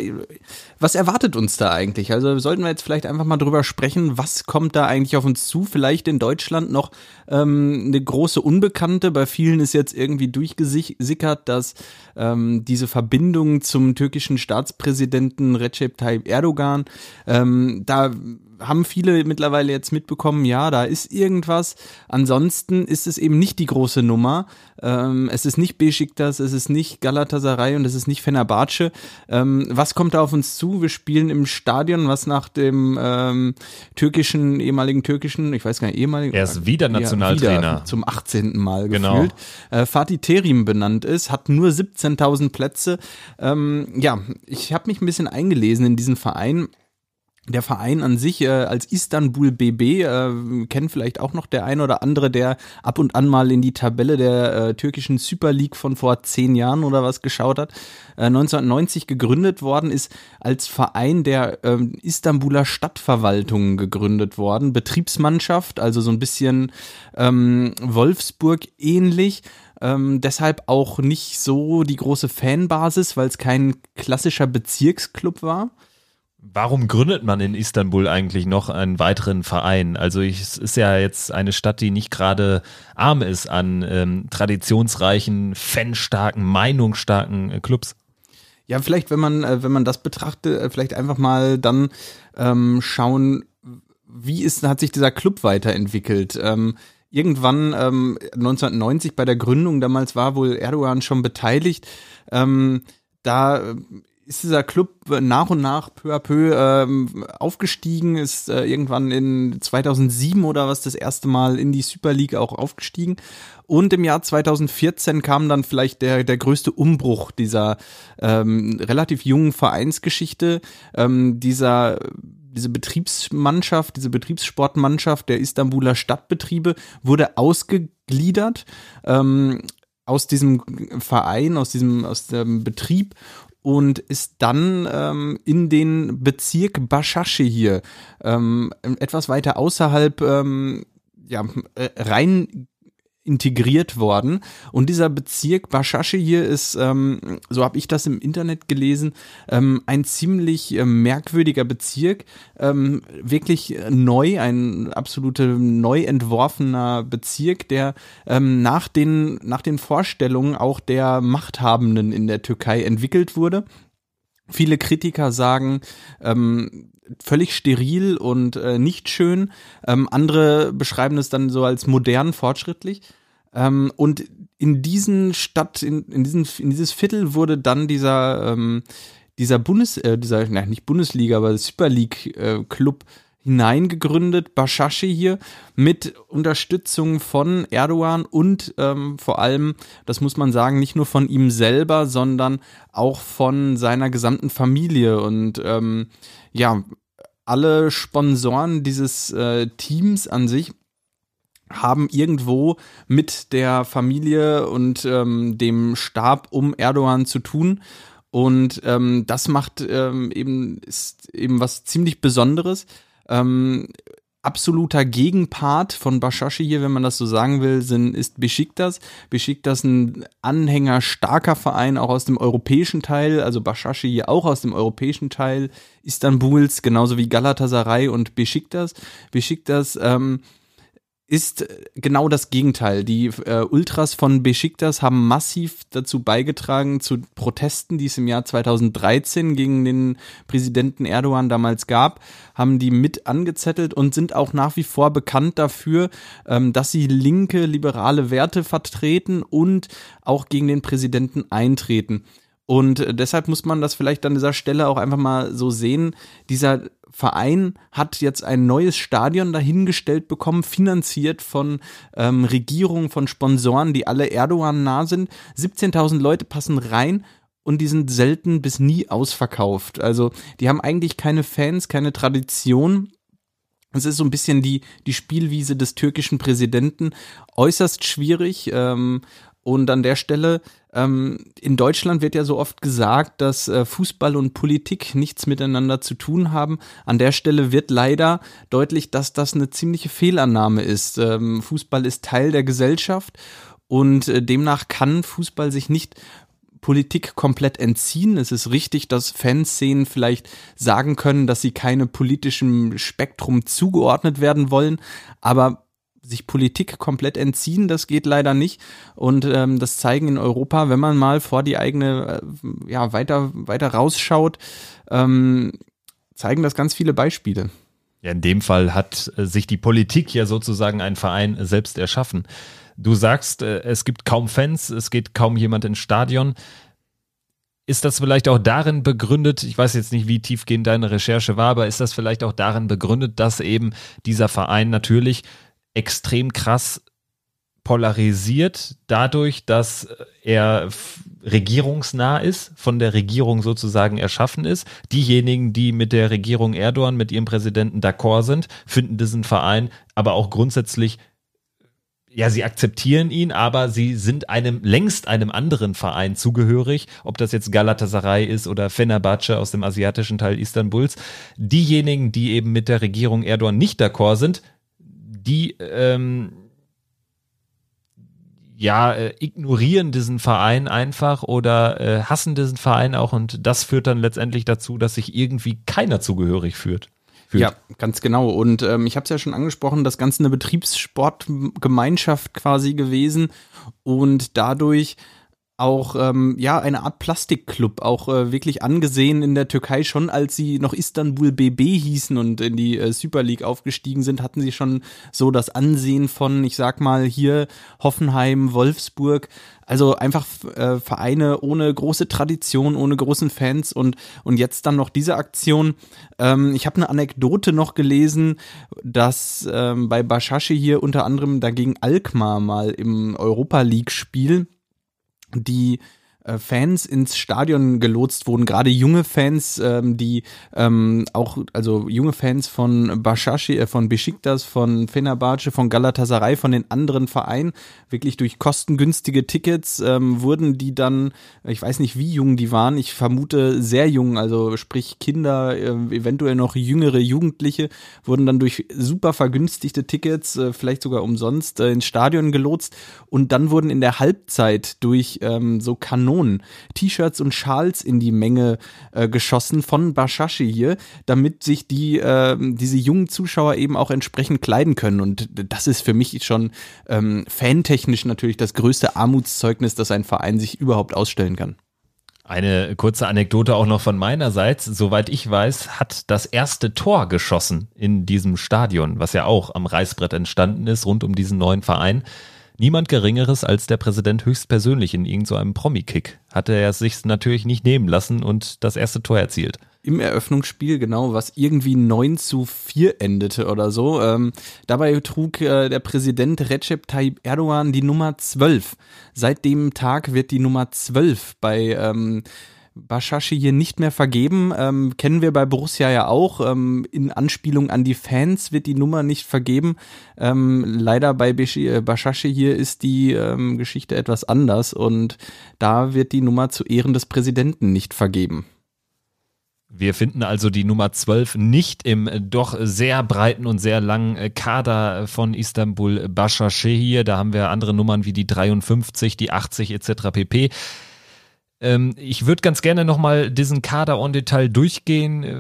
Was erwartet uns da eigentlich? Also sollten wir jetzt vielleicht einfach mal drüber sprechen, was kommt da eigentlich auf uns zu? Vielleicht in Deutschland noch ähm, eine große Unbekannte. Bei vielen ist jetzt irgendwie durchgesickert, dass ähm, diese Verbindung zum türkischen Staatspräsidenten Recep Tayyip Erdogan ähm, da haben viele mittlerweile jetzt mitbekommen, ja, da ist irgendwas. Ansonsten ist es eben nicht die große Nummer. Ähm, es ist nicht Besiktas, es ist nicht Galatasaray und es ist nicht Fenerbahce. Ähm, was kommt da auf uns zu? Wir spielen im Stadion, was nach dem ähm, türkischen, ehemaligen türkischen, ich weiß gar nicht, ehemaligen. Er ist wieder Nationaltrainer. Ja, wieder zum 18. Mal genau. gefühlt. Äh, Fatih Terim benannt ist, hat nur 17.000 Plätze. Ähm, ja, ich habe mich ein bisschen eingelesen in diesen Verein der Verein an sich äh, als Istanbul BB äh, kennt vielleicht auch noch der ein oder andere, der ab und an mal in die Tabelle der äh, türkischen Super League von vor zehn Jahren oder was geschaut hat. Äh, 1990 gegründet worden ist als Verein der äh, Istanbuler Stadtverwaltung gegründet worden. Betriebsmannschaft, also so ein bisschen ähm, Wolfsburg ähnlich. Ähm, deshalb auch nicht so die große Fanbasis, weil es kein klassischer Bezirksclub war. Warum gründet man in Istanbul eigentlich noch einen weiteren Verein? Also ich, es ist ja jetzt eine Stadt, die nicht gerade arm ist an ähm, traditionsreichen, fanstarken, meinungsstarken äh, Clubs. Ja, vielleicht, wenn man, äh, wenn man das betrachtet, äh, vielleicht einfach mal dann ähm, schauen, wie ist, hat sich dieser Club weiterentwickelt? Ähm, irgendwann ähm, 1990 bei der Gründung, damals war wohl Erdogan schon beteiligt. Ähm, da ist dieser Club nach und nach peu à peu ähm, aufgestiegen, ist äh, irgendwann in 2007 oder was das erste Mal in die Super League auch aufgestiegen. Und im Jahr 2014 kam dann vielleicht der, der größte Umbruch dieser ähm, relativ jungen Vereinsgeschichte, ähm, dieser diese Betriebsmannschaft, diese Betriebssportmannschaft der Istanbuler Stadtbetriebe wurde ausgegliedert ähm, aus diesem Verein, aus diesem, aus dem Betrieb und ist dann ähm, in den Bezirk Baschashi hier, ähm, etwas weiter außerhalb ähm, ja, äh, rein integriert worden. Und dieser Bezirk Baschashi hier ist, ähm, so habe ich das im Internet gelesen, ähm, ein ziemlich äh, merkwürdiger Bezirk, ähm, wirklich neu, ein absolute neu entworfener Bezirk, der ähm, nach, den, nach den Vorstellungen auch der Machthabenden in der Türkei entwickelt wurde. Viele Kritiker sagen, ähm, völlig steril und äh, nicht schön. Ähm, andere beschreiben es dann so als modern, fortschrittlich. Ähm, und in diesen Stadt, in, in, diesen, in dieses Viertel wurde dann dieser, ähm, dieser Bundes, äh, dieser, nein, nicht Bundesliga, aber Super League äh, Club hineingegründet, Bashashi hier, mit Unterstützung von Erdogan und ähm, vor allem, das muss man sagen, nicht nur von ihm selber, sondern auch von seiner gesamten Familie. Und ähm, ja, alle Sponsoren dieses äh, Teams an sich haben irgendwo mit der Familie und ähm, dem Stab um Erdogan zu tun. Und ähm, das macht ähm, eben, ist eben was ziemlich Besonderes. Ähm, absoluter Gegenpart von Bashashi hier, wenn man das so sagen will, sind, ist Besiktas. Besiktas ein Anhänger starker Verein, auch aus dem europäischen Teil, also Bashashi hier auch aus dem europäischen Teil Istanbuls, genauso wie Galatasaray und Besiktas. Besiktas ähm, ist genau das Gegenteil. Die äh, Ultras von Besiktas haben massiv dazu beigetragen zu Protesten, die es im Jahr 2013 gegen den Präsidenten Erdogan damals gab, haben die mit angezettelt und sind auch nach wie vor bekannt dafür, ähm, dass sie linke, liberale Werte vertreten und auch gegen den Präsidenten eintreten. Und deshalb muss man das vielleicht an dieser Stelle auch einfach mal so sehen. Dieser Verein hat jetzt ein neues Stadion dahingestellt bekommen, finanziert von ähm, Regierungen, von Sponsoren, die alle Erdogan nah sind. 17.000 Leute passen rein und die sind selten bis nie ausverkauft. Also die haben eigentlich keine Fans, keine Tradition. Es ist so ein bisschen die, die Spielwiese des türkischen Präsidenten. Äußerst schwierig. Ähm, und an der Stelle, ähm, in Deutschland wird ja so oft gesagt, dass äh, Fußball und Politik nichts miteinander zu tun haben. An der Stelle wird leider deutlich, dass das eine ziemliche Fehlannahme ist. Ähm, Fußball ist Teil der Gesellschaft und äh, demnach kann Fußball sich nicht Politik komplett entziehen. Es ist richtig, dass Fanszenen vielleicht sagen können, dass sie keine politischem Spektrum zugeordnet werden wollen, aber sich Politik komplett entziehen, das geht leider nicht. Und ähm, das zeigen in Europa, wenn man mal vor die eigene, äh, ja, weiter, weiter rausschaut, ähm, zeigen das ganz viele Beispiele. Ja, in dem Fall hat äh, sich die Politik ja sozusagen einen Verein selbst erschaffen. Du sagst, äh, es gibt kaum Fans, es geht kaum jemand ins Stadion. Ist das vielleicht auch darin begründet, ich weiß jetzt nicht, wie tiefgehend deine Recherche war, aber ist das vielleicht auch darin begründet, dass eben dieser Verein natürlich extrem krass polarisiert dadurch, dass er regierungsnah ist, von der Regierung sozusagen erschaffen ist. Diejenigen, die mit der Regierung Erdogan, mit ihrem Präsidenten d'accord sind, finden diesen Verein aber auch grundsätzlich ja, sie akzeptieren ihn, aber sie sind einem längst einem anderen Verein zugehörig, ob das jetzt Galatasaray ist oder Fenerbahce aus dem asiatischen Teil Istanbuls. Diejenigen, die eben mit der Regierung Erdogan nicht d'accord sind, die ähm, ja, äh, ignorieren diesen Verein einfach oder äh, hassen diesen Verein auch und das führt dann letztendlich dazu, dass sich irgendwie keiner zugehörig führt. Fühlt. Ja, ganz genau. Und ähm, ich habe es ja schon angesprochen, das Ganze eine Betriebssportgemeinschaft quasi gewesen und dadurch auch ähm, ja eine Art Plastikclub, auch äh, wirklich angesehen in der Türkei schon, als sie noch Istanbul BB hießen und in die äh, Super League aufgestiegen sind, hatten sie schon so das Ansehen von, ich sag mal hier Hoffenheim, Wolfsburg, also einfach äh, Vereine ohne große Tradition, ohne großen Fans und und jetzt dann noch diese Aktion. Ähm, ich habe eine Anekdote noch gelesen, dass ähm, bei Bashashi hier unter anderem dagegen Alkmaar mal im Europa League Spiel die Fans ins Stadion gelotst wurden, gerade junge Fans, ähm, die ähm, auch, also junge Fans von Bashashi, äh, von Besiktas, von Fenerbahce, von Galatasaray, von den anderen Vereinen, wirklich durch kostengünstige Tickets ähm, wurden die dann, ich weiß nicht, wie jung die waren, ich vermute sehr jung, also sprich Kinder, äh, eventuell noch jüngere Jugendliche, wurden dann durch super vergünstigte Tickets, äh, vielleicht sogar umsonst, äh, ins Stadion gelotst. Und dann wurden in der Halbzeit durch ähm, so Kanonen Millionen T-Shirts und Schals in die Menge äh, geschossen von Bashashi hier, damit sich die, äh, diese jungen Zuschauer eben auch entsprechend kleiden können. Und das ist für mich schon ähm, fantechnisch natürlich das größte Armutszeugnis, das ein Verein sich überhaupt ausstellen kann. Eine kurze Anekdote auch noch von meinerseits. Soweit ich weiß, hat das erste Tor geschossen in diesem Stadion, was ja auch am Reißbrett entstanden ist, rund um diesen neuen Verein niemand Geringeres als der Präsident höchstpersönlich in irgendeinem so Promi-Kick. Hatte er es sich natürlich nicht nehmen lassen und das erste Tor erzielt. Im Eröffnungsspiel, genau, was irgendwie 9 zu 4 endete oder so. Ähm, dabei trug äh, der Präsident Recep Tayyip Erdogan die Nummer 12. Seit dem Tag wird die Nummer 12 bei ähm, Bashashi hier nicht mehr vergeben. Ähm, kennen wir bei Borussia ja auch. Ähm, in Anspielung an die Fans wird die Nummer nicht vergeben. Ähm, leider bei äh, Bashashi hier ist die ähm, Geschichte etwas anders und da wird die Nummer zu Ehren des Präsidenten nicht vergeben. Wir finden also die Nummer 12 nicht im doch sehr breiten und sehr langen äh, Kader von Istanbul Başakşehir. Da haben wir andere Nummern wie die 53, die 80 etc. pp. Ähm, ich würde ganz gerne nochmal diesen Kader en Detail durchgehen, äh,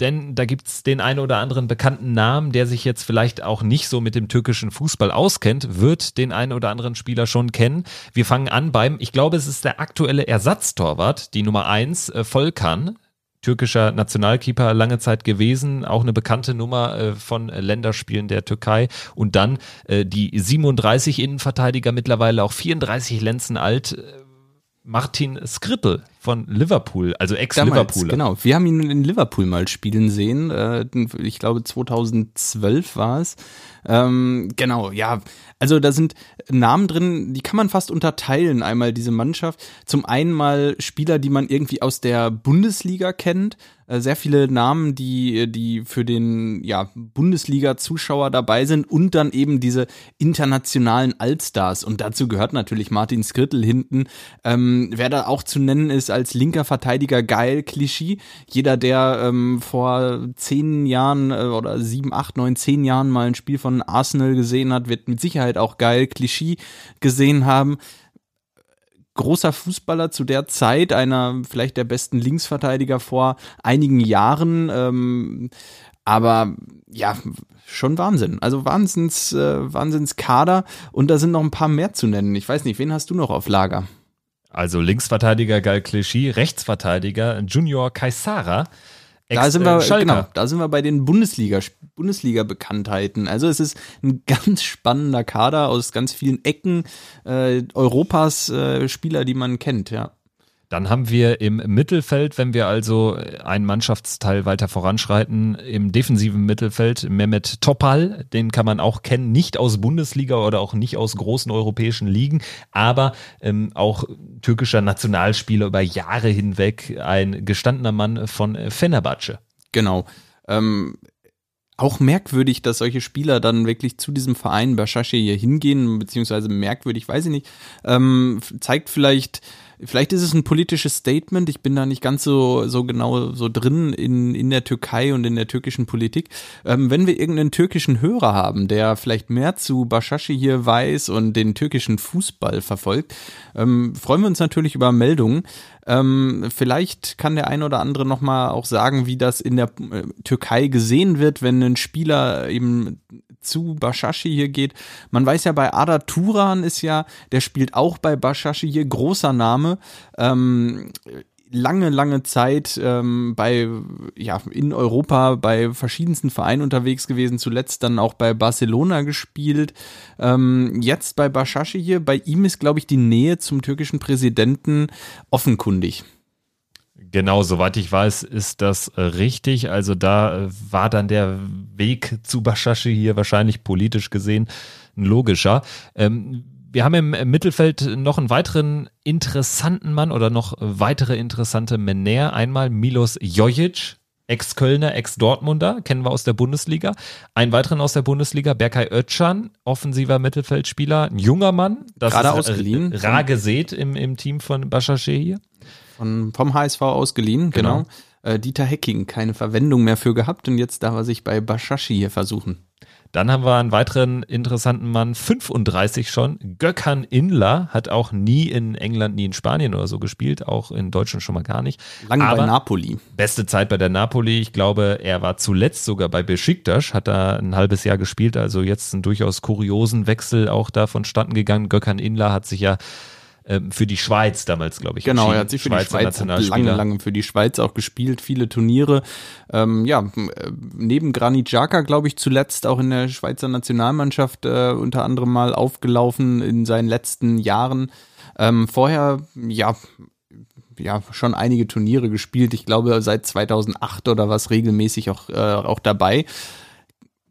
denn da gibt's den einen oder anderen bekannten Namen, der sich jetzt vielleicht auch nicht so mit dem türkischen Fußball auskennt, wird den einen oder anderen Spieler schon kennen. Wir fangen an beim, ich glaube, es ist der aktuelle Ersatztorwart, die Nummer eins, äh, Volkan, türkischer Nationalkeeper lange Zeit gewesen, auch eine bekannte Nummer äh, von Länderspielen der Türkei und dann die 37 Innenverteidiger mittlerweile auch 34 Lenzen alt, Martin Skrittel. von Liverpool, also Ex-Liverpooler. Genau, wir haben ihn in Liverpool mal spielen sehen. Äh, ich glaube 2012 war es. Ähm, genau, ja. Also da sind Namen drin, die kann man fast unterteilen. Einmal diese Mannschaft. Zum einen mal Spieler, die man irgendwie aus der Bundesliga kennt. Äh, sehr viele Namen, die, die für den ja, Bundesliga-Zuschauer dabei sind und dann eben diese internationalen Allstars. Und dazu gehört natürlich Martin Skrittel hinten. Ähm, wer da auch zu nennen ist als linker Verteidiger geil, Klischee. Jeder, der ähm, vor zehn Jahren äh, oder sieben, acht, neun, zehn Jahren mal ein Spiel von Arsenal gesehen hat, wird mit Sicherheit auch geil Klischee gesehen haben großer Fußballer zu der Zeit, einer vielleicht der besten Linksverteidiger vor einigen Jahren. Ähm, aber ja, schon Wahnsinn. Also Wahnsinns, äh, Wahnsinnskader und da sind noch ein paar mehr zu nennen. Ich weiß nicht, wen hast du noch auf Lager? Also Linksverteidiger Gal Clichy, Rechtsverteidiger Junior Kaisara. Da sind wir, äh, genau, da sind wir bei den Bundesliga, Bundesliga-Bekanntheiten. Also es ist ein ganz spannender Kader aus ganz vielen Ecken äh, Europas äh, Spieler, die man kennt, ja. Dann haben wir im Mittelfeld, wenn wir also einen Mannschaftsteil weiter voranschreiten, im defensiven Mittelfeld Mehmet Topal, den kann man auch kennen, nicht aus Bundesliga oder auch nicht aus großen europäischen Ligen, aber ähm, auch türkischer Nationalspieler über Jahre hinweg, ein gestandener Mann von Fenerbahce. Genau. Ähm, auch merkwürdig, dass solche Spieler dann wirklich zu diesem Verein Başakşehir hier hingehen, beziehungsweise merkwürdig, weiß ich nicht, ähm, zeigt vielleicht, Vielleicht ist es ein politisches Statement. Ich bin da nicht ganz so, so genau so drin in, in der Türkei und in der türkischen Politik. Ähm, wenn wir irgendeinen türkischen Hörer haben, der vielleicht mehr zu Bashashi hier weiß und den türkischen Fußball verfolgt, ähm, freuen wir uns natürlich über Meldungen. Ähm, vielleicht kann der ein oder andere nochmal auch sagen, wie das in der äh, Türkei gesehen wird, wenn ein Spieler eben zu Bashashi hier geht. Man weiß ja bei Ada Turan ist ja, der spielt auch bei Bashashi hier, großer Name. Ähm, lange, lange Zeit ähm, bei, ja, in Europa bei verschiedensten Vereinen unterwegs gewesen, zuletzt dann auch bei Barcelona gespielt, ähm, jetzt bei Bashashi hier. Bei ihm ist, glaube ich, die Nähe zum türkischen Präsidenten offenkundig. Genau, soweit ich weiß, ist das äh, richtig. Also da äh, war dann der Weg zu Baschashi hier wahrscheinlich politisch gesehen ein logischer. Ähm, wir haben im Mittelfeld noch einen weiteren interessanten Mann oder noch weitere interessante Männer. Einmal Milos Jojic, Ex-Kölner, Ex-Dortmunder, kennen wir aus der Bundesliga. Einen weiteren aus der Bundesliga, Berkay Özcan, offensiver Mittelfeldspieler, ein junger Mann. Das Gerade ist ausgeliehen. Rar gesät im, im Team von Baschache hier. Von, vom HSV ausgeliehen, genau. genau. Äh, Dieter Hecking, keine Verwendung mehr für gehabt und jetzt darf er sich bei Bashashi hier versuchen. Dann haben wir einen weiteren interessanten Mann, 35 schon. Gökhan Inler hat auch nie in England, nie in Spanien oder so gespielt, auch in Deutschland schon mal gar nicht. Lange Aber bei Napoli. Beste Zeit bei der Napoli. Ich glaube, er war zuletzt sogar bei Besiktas, hat da ein halbes Jahr gespielt, also jetzt einen durchaus kuriosen Wechsel auch da vonstatten gegangen. Gökhan Inler hat sich ja ähm, für die Schweiz damals, glaube ich. Genau, er hat sich für Schweizer die Schweiz lange, lange für die Schweiz auch gespielt, viele Turniere. Ähm, ja, äh, neben Granit Xhaka, glaube ich, zuletzt auch in der Schweizer Nationalmannschaft äh, unter anderem mal aufgelaufen in seinen letzten Jahren. Ähm, vorher, ja, ja, schon einige Turniere gespielt. Ich glaube, seit 2008 oder was regelmäßig auch, äh, auch dabei.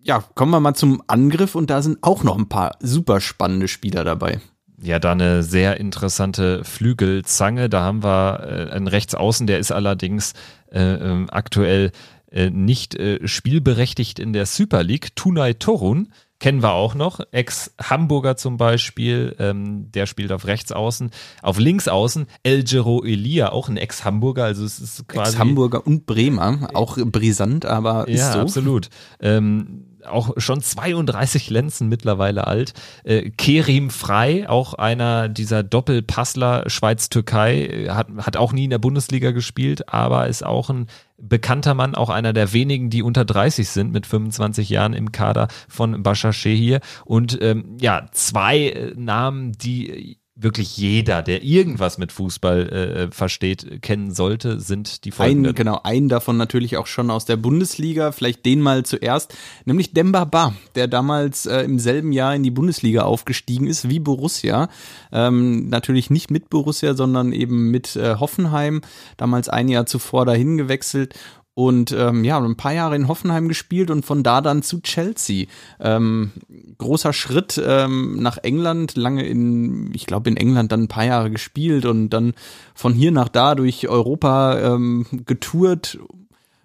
Ja, kommen wir mal zum Angriff und da sind auch noch ein paar super spannende Spieler dabei ja da eine sehr interessante Flügelzange. Da haben wir äh, einen Rechtsaußen, der ist allerdings äh, ähm, aktuell äh, nicht äh, spielberechtigt in der Super League. Tunay Torun kennen wir auch noch. Ex-Hamburger zum Beispiel, ähm, der spielt auf Rechtsaußen. Auf Linksaußen Elgero Elia, auch ein Ex-Hamburger, also es ist quasi. Ex-Hamburger und Bremer, auch brisant, aber ist ja, so. absolut. Ähm, auch schon 32 Lenzen mittlerweile alt. Äh, Kerim Frei, auch einer dieser Doppelpassler Schweiz-Türkei, äh, hat, hat auch nie in der Bundesliga gespielt, aber ist auch ein bekannter Mann, auch einer der wenigen, die unter 30 sind mit 25 Jahren im Kader von Bashar hier. Und ähm, ja, zwei äh, Namen, die wirklich jeder, der irgendwas mit Fußball äh, versteht, kennen sollte, sind die folgenden. Ein, genau, einen davon natürlich auch schon aus der Bundesliga, vielleicht den mal zuerst, nämlich Demba Ba, der damals äh, im selben Jahr in die Bundesliga aufgestiegen ist, wie Borussia. Ähm, natürlich nicht mit Borussia, sondern eben mit äh, Hoffenheim, damals ein Jahr zuvor dahin gewechselt und ähm, ja, ein paar Jahre in Hoffenheim gespielt und von da dann zu Chelsea. Ähm, großer Schritt ähm, nach England, lange in, ich glaube in England dann ein paar Jahre gespielt und dann von hier nach da durch Europa ähm, getourt.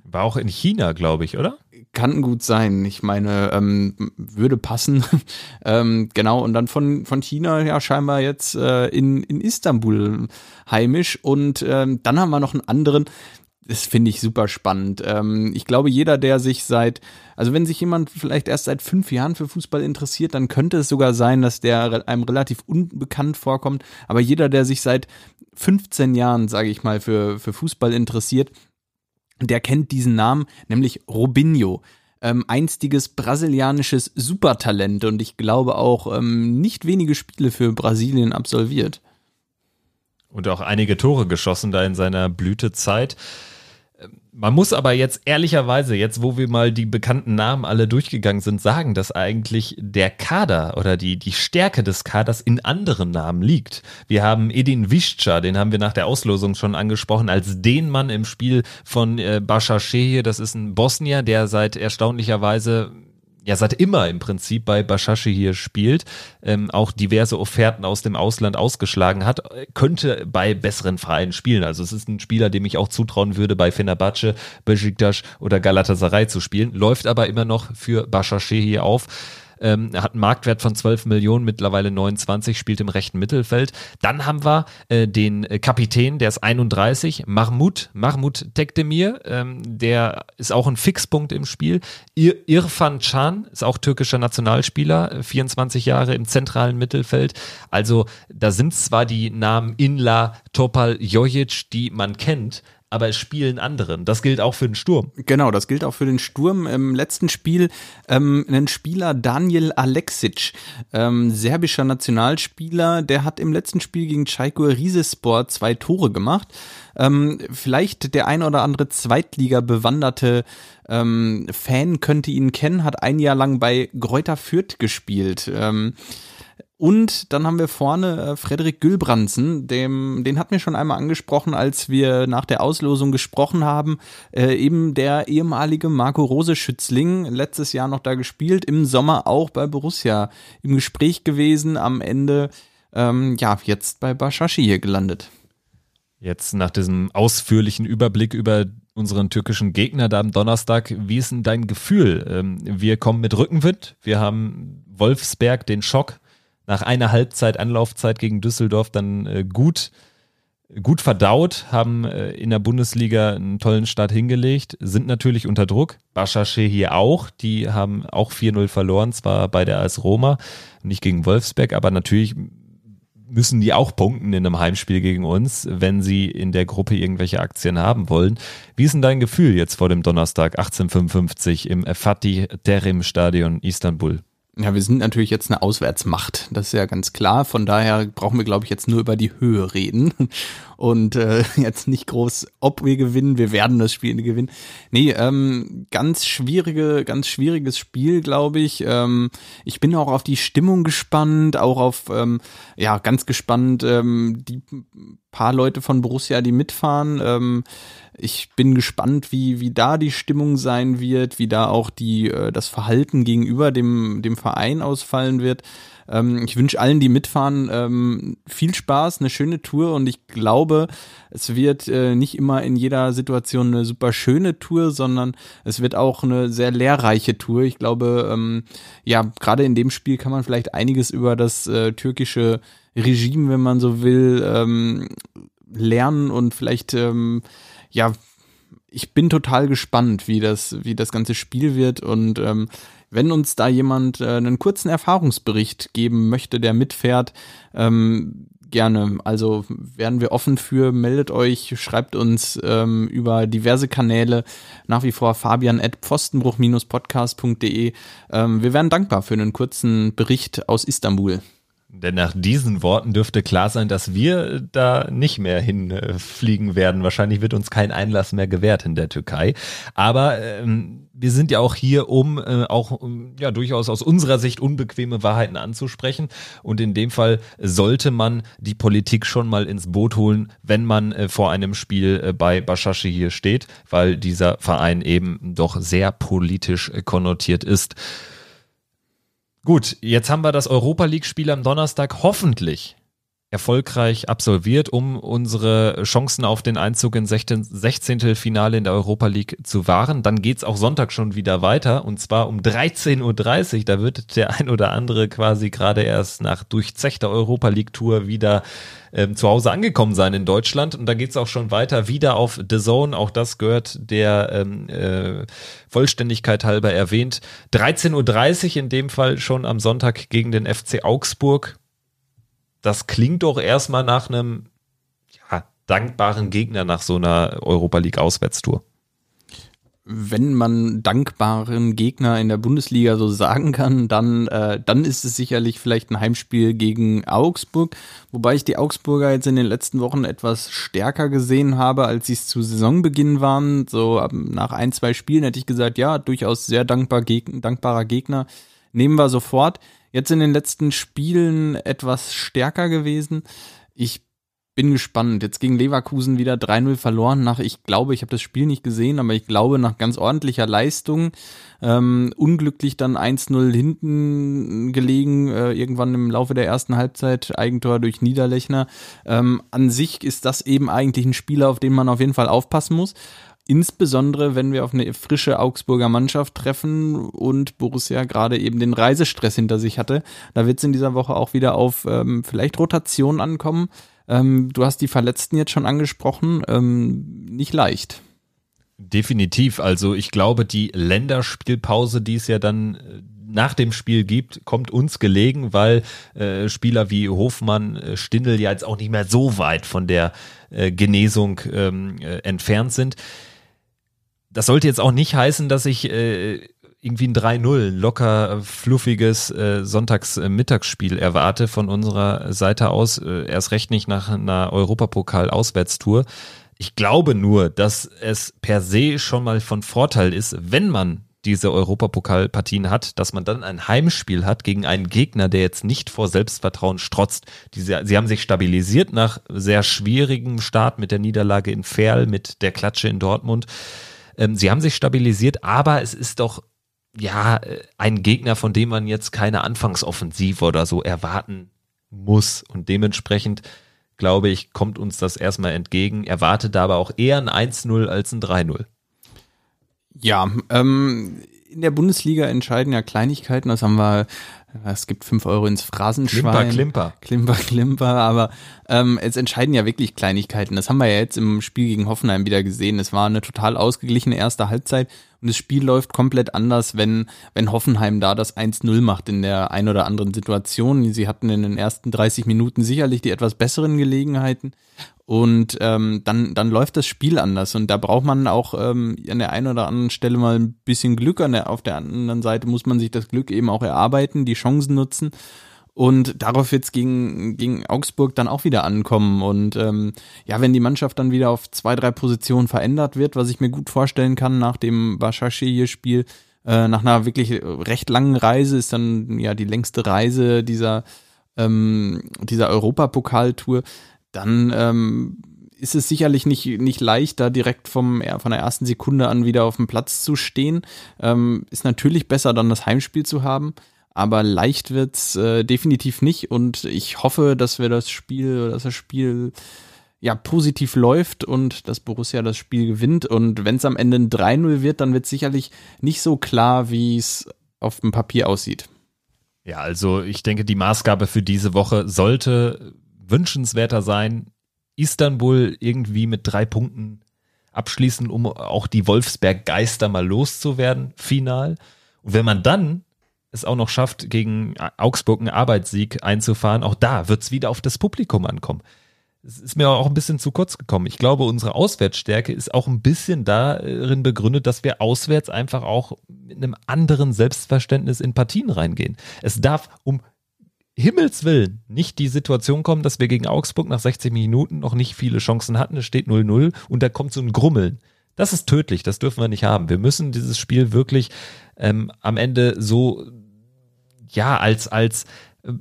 War auch in China, glaube ich, oder? Kann gut sein. Ich meine, ähm, würde passen. ähm, genau, und dann von, von China ja scheinbar jetzt äh, in, in Istanbul heimisch. Und ähm, dann haben wir noch einen anderen, das finde ich super spannend. Ähm, ich glaube, jeder, der sich seit, also wenn sich jemand vielleicht erst seit fünf Jahren für Fußball interessiert, dann könnte es sogar sein, dass der einem relativ unbekannt vorkommt. Aber jeder, der sich seit 15 Jahren, sage ich mal, für, für Fußball interessiert, der kennt diesen Namen, nämlich Robinho. Ähm, einstiges brasilianisches Supertalent und ich glaube auch ähm, nicht wenige Spiele für Brasilien absolviert. Und auch einige Tore geschossen da in seiner Blütezeit. Man muss aber jetzt ehrlicherweise, jetzt wo wir mal die bekannten Namen alle durchgegangen sind, sagen, dass eigentlich der Kader oder die, die Stärke des Kaders in anderen Namen liegt. Wir haben Edin Visca, den haben wir nach der Auslosung schon angesprochen, als den Mann im Spiel von äh, Bashar Shehe. Das ist ein Bosnier, der seit erstaunlicherweise ja seit immer im Prinzip bei Bashashi hier spielt, ähm, auch diverse Offerten aus dem Ausland ausgeschlagen hat, könnte bei besseren Vereinen spielen. Also es ist ein Spieler, dem ich auch zutrauen würde, bei Fenerbahce, Besiktas oder Galatasaray zu spielen, läuft aber immer noch für Bashashi hier auf ähm, hat einen Marktwert von 12 Millionen, mittlerweile 29, spielt im rechten Mittelfeld. Dann haben wir äh, den Kapitän, der ist 31, Mahmoud, Mahmoud Tekdemir, ähm, der ist auch ein Fixpunkt im Spiel. Ir Irfan Can ist auch türkischer Nationalspieler, 24 Jahre im zentralen Mittelfeld. Also da sind zwar die Namen Inla, Topal, Jojic, die man kennt, aber es spielen anderen. Das gilt auch für den Sturm. Genau, das gilt auch für den Sturm. Im letzten Spiel ähm, ein Spieler Daniel Aleksic, ähm, serbischer Nationalspieler, der hat im letzten Spiel gegen Çaykur Rizespor zwei Tore gemacht. Ähm, vielleicht der ein oder andere Zweitliga bewanderte ähm, Fan könnte ihn kennen, hat ein Jahr lang bei Greuther Fürth gespielt. Ähm, und dann haben wir vorne äh, Frederik Gülbransen, dem, den hat mir schon einmal angesprochen, als wir nach der Auslosung gesprochen haben. Äh, eben der ehemalige Marco Rose Schützling, letztes Jahr noch da gespielt, im Sommer auch bei Borussia im Gespräch gewesen, am Ende ähm, ja jetzt bei Bashashi hier gelandet. Jetzt nach diesem ausführlichen Überblick über unseren türkischen Gegner da am Donnerstag, wie ist denn dein Gefühl? Ähm, wir kommen mit Rückenwind, wir haben Wolfsberg den Schock nach einer Halbzeit Anlaufzeit gegen Düsseldorf dann äh, gut gut verdaut, haben äh, in der Bundesliga einen tollen Start hingelegt, sind natürlich unter Druck. Baschache hier auch, die haben auch 4-0 verloren, zwar bei der AS Roma, nicht gegen Wolfsberg, aber natürlich müssen die auch punkten in einem Heimspiel gegen uns, wenn sie in der Gruppe irgendwelche Aktien haben wollen. Wie ist denn dein Gefühl jetzt vor dem Donnerstag 1855 im Fatih Terim Stadion Istanbul? Ja, wir sind natürlich jetzt eine Auswärtsmacht, das ist ja ganz klar. Von daher brauchen wir, glaube ich, jetzt nur über die Höhe reden und äh, jetzt nicht groß, ob wir gewinnen, wir werden das Spiel gewinnen. Nee, ähm, ganz schwierige, ganz schwieriges Spiel, glaube ich. Ähm, ich bin auch auf die Stimmung gespannt, auch auf, ähm, ja, ganz gespannt, ähm, die paar Leute von Borussia, die mitfahren. Ähm, ich bin gespannt, wie, wie da die Stimmung sein wird, wie da auch die, äh, das Verhalten gegenüber dem, dem Verein ausfallen wird. Ähm, ich wünsche allen, die mitfahren, ähm, viel Spaß, eine schöne Tour und ich glaube, es wird äh, nicht immer in jeder Situation eine super schöne Tour, sondern es wird auch eine sehr lehrreiche Tour. Ich glaube, ähm, ja, gerade in dem Spiel kann man vielleicht einiges über das äh, türkische Regime, wenn man so will, ähm, lernen und vielleicht ja, ich bin total gespannt, wie das, wie das ganze Spiel wird und ähm, wenn uns da jemand äh, einen kurzen Erfahrungsbericht geben möchte, der mitfährt, ähm, gerne. Also werden wir offen für, meldet euch, schreibt uns ähm, über diverse Kanäle, nach wie vor fabian at pfostenbruch-podcast.de. Ähm, wir wären dankbar für einen kurzen Bericht aus Istanbul. Denn nach diesen Worten dürfte klar sein, dass wir da nicht mehr hinfliegen werden. Wahrscheinlich wird uns kein Einlass mehr gewährt in der Türkei. Aber ähm, wir sind ja auch hier, um äh, auch ja durchaus aus unserer Sicht unbequeme Wahrheiten anzusprechen. Und in dem Fall sollte man die Politik schon mal ins Boot holen, wenn man äh, vor einem Spiel äh, bei Bashashi hier steht, weil dieser Verein eben doch sehr politisch konnotiert ist. Gut, jetzt haben wir das Europa League-Spiel am Donnerstag hoffentlich erfolgreich absolviert, um unsere Chancen auf den Einzug ins 16. Finale in der Europa League zu wahren. Dann geht's auch Sonntag schon wieder weiter und zwar um 13.30 Uhr. Da wird der ein oder andere quasi gerade erst nach durchzechter Europa League Tour wieder ähm, zu Hause angekommen sein in Deutschland. Und da geht's auch schon weiter wieder auf The Zone. Auch das gehört der ähm, äh, Vollständigkeit halber erwähnt. 13.30 Uhr in dem Fall schon am Sonntag gegen den FC Augsburg. Das klingt doch erstmal nach einem ja, dankbaren Gegner nach so einer Europa League Auswärtstour wenn man dankbaren Gegner in der Bundesliga so sagen kann, dann, äh, dann ist es sicherlich vielleicht ein Heimspiel gegen Augsburg, wobei ich die Augsburger jetzt in den letzten Wochen etwas stärker gesehen habe, als sie es zu Saisonbeginn waren. So nach ein, zwei Spielen hätte ich gesagt, ja, durchaus sehr dankbar, geg dankbarer Gegner. Nehmen wir sofort. Jetzt in den letzten Spielen etwas stärker gewesen. Ich bin gespannt. Jetzt gegen Leverkusen wieder 3-0 verloren nach, ich glaube, ich habe das Spiel nicht gesehen, aber ich glaube nach ganz ordentlicher Leistung. Ähm, unglücklich dann 1-0 hinten gelegen, äh, irgendwann im Laufe der ersten Halbzeit, Eigentor durch Niederlechner. Ähm, an sich ist das eben eigentlich ein Spieler, auf den man auf jeden Fall aufpassen muss. Insbesondere, wenn wir auf eine frische Augsburger Mannschaft treffen und Borussia gerade eben den Reisestress hinter sich hatte. Da wird es in dieser Woche auch wieder auf ähm, vielleicht Rotation ankommen. Ähm, du hast die Verletzten jetzt schon angesprochen. Ähm, nicht leicht. Definitiv. Also ich glaube, die Länderspielpause, die es ja dann äh, nach dem Spiel gibt, kommt uns gelegen, weil äh, Spieler wie Hofmann, äh, Stindl ja jetzt auch nicht mehr so weit von der äh, Genesung ähm, äh, entfernt sind. Das sollte jetzt auch nicht heißen, dass ich äh, irgendwie ein 3-0, locker fluffiges äh, Sonntagsmittagsspiel erwarte von unserer Seite aus, äh, erst recht nicht nach einer Europapokal-Auswärtstour. Ich glaube nur, dass es per se schon mal von Vorteil ist, wenn man diese Europapokalpartien hat, dass man dann ein Heimspiel hat gegen einen Gegner, der jetzt nicht vor Selbstvertrauen strotzt. Diese, sie haben sich stabilisiert nach sehr schwierigem Start mit der Niederlage in Ferl, mit der Klatsche in Dortmund. Ähm, sie haben sich stabilisiert, aber es ist doch ja, äh, ein Gegner, von dem man jetzt keine Anfangsoffensive oder so erwarten muss. Und dementsprechend, glaube ich, kommt uns das erstmal entgegen. Erwartet aber auch eher ein 1-0 als ein 3-0. Ja, ähm, in der Bundesliga entscheiden ja Kleinigkeiten. Das haben wir es gibt fünf Euro ins Phrasenschwein. Klimper, Klimper. Klimper, Klimper. Aber ähm, es entscheiden ja wirklich Kleinigkeiten. Das haben wir ja jetzt im Spiel gegen Hoffenheim wieder gesehen. Es war eine total ausgeglichene erste Halbzeit und das Spiel läuft komplett anders, wenn, wenn Hoffenheim da das 1-0 macht in der ein oder anderen Situation. Sie hatten in den ersten 30 Minuten sicherlich die etwas besseren Gelegenheiten. Und ähm, dann, dann läuft das Spiel anders. Und da braucht man auch ähm, an der einen oder anderen Stelle mal ein bisschen Glück. An der, auf der anderen Seite muss man sich das Glück eben auch erarbeiten, die Chancen nutzen. Und darauf es gegen, gegen Augsburg dann auch wieder ankommen. Und ähm, ja, wenn die Mannschaft dann wieder auf zwei, drei Positionen verändert wird, was ich mir gut vorstellen kann nach dem Bashashi-Spiel, äh, nach einer wirklich recht langen Reise, ist dann ja die längste Reise dieser, ähm, dieser Europapokaltour, dann ähm, ist es sicherlich nicht, nicht leicht, da direkt vom, von der ersten Sekunde an wieder auf dem Platz zu stehen. Ähm, ist natürlich besser, dann das Heimspiel zu haben. Aber leicht wird's äh, definitiv nicht. Und ich hoffe, dass wir das Spiel, dass das Spiel ja positiv läuft und dass Borussia das Spiel gewinnt. Und wenn es am Ende ein 3-0 wird, dann wird sicherlich nicht so klar, wie es auf dem Papier aussieht. Ja, also ich denke, die Maßgabe für diese Woche sollte wünschenswerter sein, Istanbul irgendwie mit drei Punkten abschließen, um auch die Wolfsberg-Geister mal loszuwerden, final. Und wenn man dann es auch noch schafft, gegen Augsburg einen Arbeitssieg einzufahren, auch da wird es wieder auf das Publikum ankommen. Es ist mir auch ein bisschen zu kurz gekommen. Ich glaube, unsere Auswärtsstärke ist auch ein bisschen darin begründet, dass wir auswärts einfach auch mit einem anderen Selbstverständnis in Partien reingehen. Es darf um Himmels Willen nicht die Situation kommen, dass wir gegen Augsburg nach 60 Minuten noch nicht viele Chancen hatten. Es steht 0-0 und da kommt so ein Grummeln. Das ist tödlich, das dürfen wir nicht haben. Wir müssen dieses Spiel wirklich ähm, am Ende so, ja, als, als äh,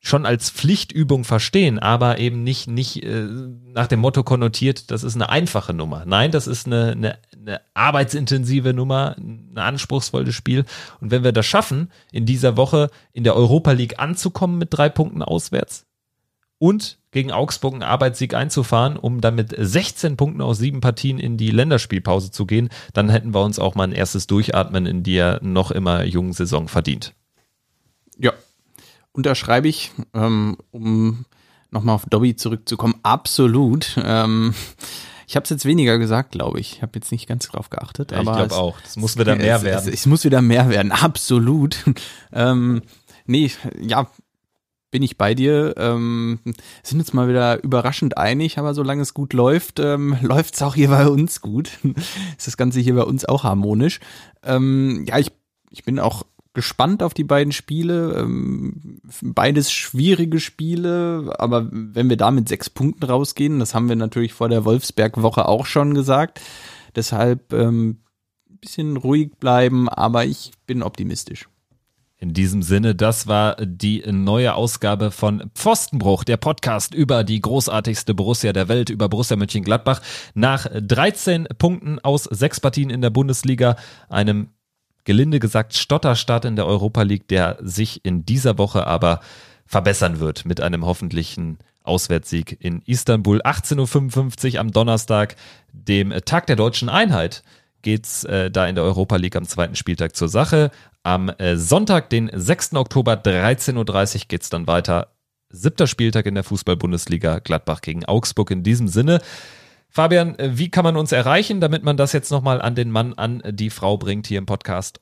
schon als Pflichtübung verstehen, aber eben nicht, nicht äh, nach dem Motto konnotiert, das ist eine einfache Nummer. Nein, das ist eine, eine, eine arbeitsintensive Nummer, ein anspruchsvolles Spiel. Und wenn wir das schaffen, in dieser Woche in der Europa League anzukommen mit drei Punkten auswärts und gegen Augsburg einen Arbeitssieg einzufahren, um dann mit 16 Punkten aus sieben Partien in die Länderspielpause zu gehen, dann hätten wir uns auch mal ein erstes Durchatmen in der noch immer jungen Saison verdient. Ja, unterschreibe ich, ähm, um nochmal auf Dobby zurückzukommen, absolut. Ähm, ich habe es jetzt weniger gesagt, glaube ich. Ich habe jetzt nicht ganz drauf geachtet. Ja, aber ich glaube auch. Das muss wieder mehr es, werden. Es, es, muss wieder mehr werden, absolut. ähm, nee, ja, bin ich bei dir. Ähm, sind uns mal wieder überraschend einig, aber solange es gut läuft, ähm, läuft es auch hier bei uns gut. ist das Ganze hier bei uns auch harmonisch. Ähm, ja, ich, ich bin auch gespannt auf die beiden Spiele. Ähm, beides schwierige Spiele, aber wenn wir da mit sechs Punkten rausgehen, das haben wir natürlich vor der Wolfsberg-Woche auch schon gesagt. Deshalb ähm, bisschen ruhig bleiben, aber ich bin optimistisch. In diesem Sinne, das war die neue Ausgabe von Pfostenbruch, der Podcast über die großartigste Borussia der Welt, über Borussia Mönchengladbach. Nach 13 Punkten aus sechs Partien in der Bundesliga, einem gelinde gesagt Stotterstart in der Europa League, der sich in dieser Woche aber verbessern wird mit einem hoffentlichen Auswärtssieg in Istanbul. 18.55 Uhr am Donnerstag, dem Tag der deutschen Einheit, geht's äh, da in der Europa League am zweiten Spieltag zur Sache. Am äh, Sonntag, den 6. Oktober, 13.30 Uhr geht's dann weiter. Siebter Spieltag in der Fußball-Bundesliga, Gladbach gegen Augsburg. In diesem Sinne, Fabian, äh, wie kann man uns erreichen, damit man das jetzt nochmal an den Mann, an die Frau bringt hier im Podcast?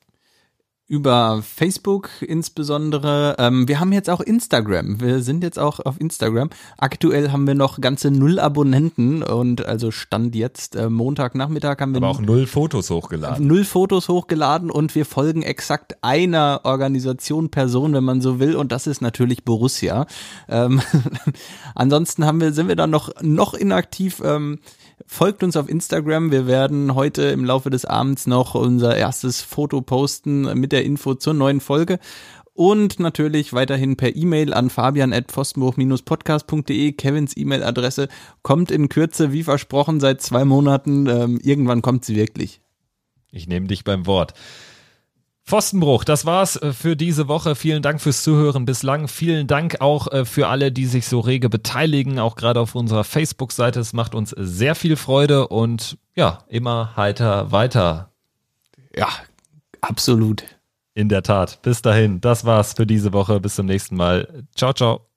Über Facebook insbesondere. Ähm, wir haben jetzt auch Instagram. Wir sind jetzt auch auf Instagram. Aktuell haben wir noch ganze null Abonnenten und also Stand jetzt äh, Montagnachmittag haben wir aber auch null Fotos hochgeladen. Null Fotos hochgeladen und wir folgen exakt einer Organisation, Person, wenn man so will, und das ist natürlich Borussia. Ähm, ansonsten haben wir sind wir dann noch noch inaktiv. Ähm, Folgt uns auf Instagram. Wir werden heute im Laufe des Abends noch unser erstes Foto posten mit der Info zur neuen Folge. Und natürlich weiterhin per E-Mail an fabian.pfostenbruch-podcast.de. Kevins E-Mail-Adresse kommt in Kürze, wie versprochen, seit zwei Monaten. Ähm, irgendwann kommt sie wirklich. Ich nehme dich beim Wort. Pfostenbruch, das war's äh, für diese Woche. Vielen Dank fürs Zuhören bislang. Vielen Dank auch äh, für alle, die sich so rege beteiligen, auch gerade auf unserer Facebook-Seite. Es macht uns sehr viel Freude und ja, immer heiter weiter. Ja, absolut. In der Tat. Bis dahin, das war's für diese Woche. Bis zum nächsten Mal. Ciao, ciao.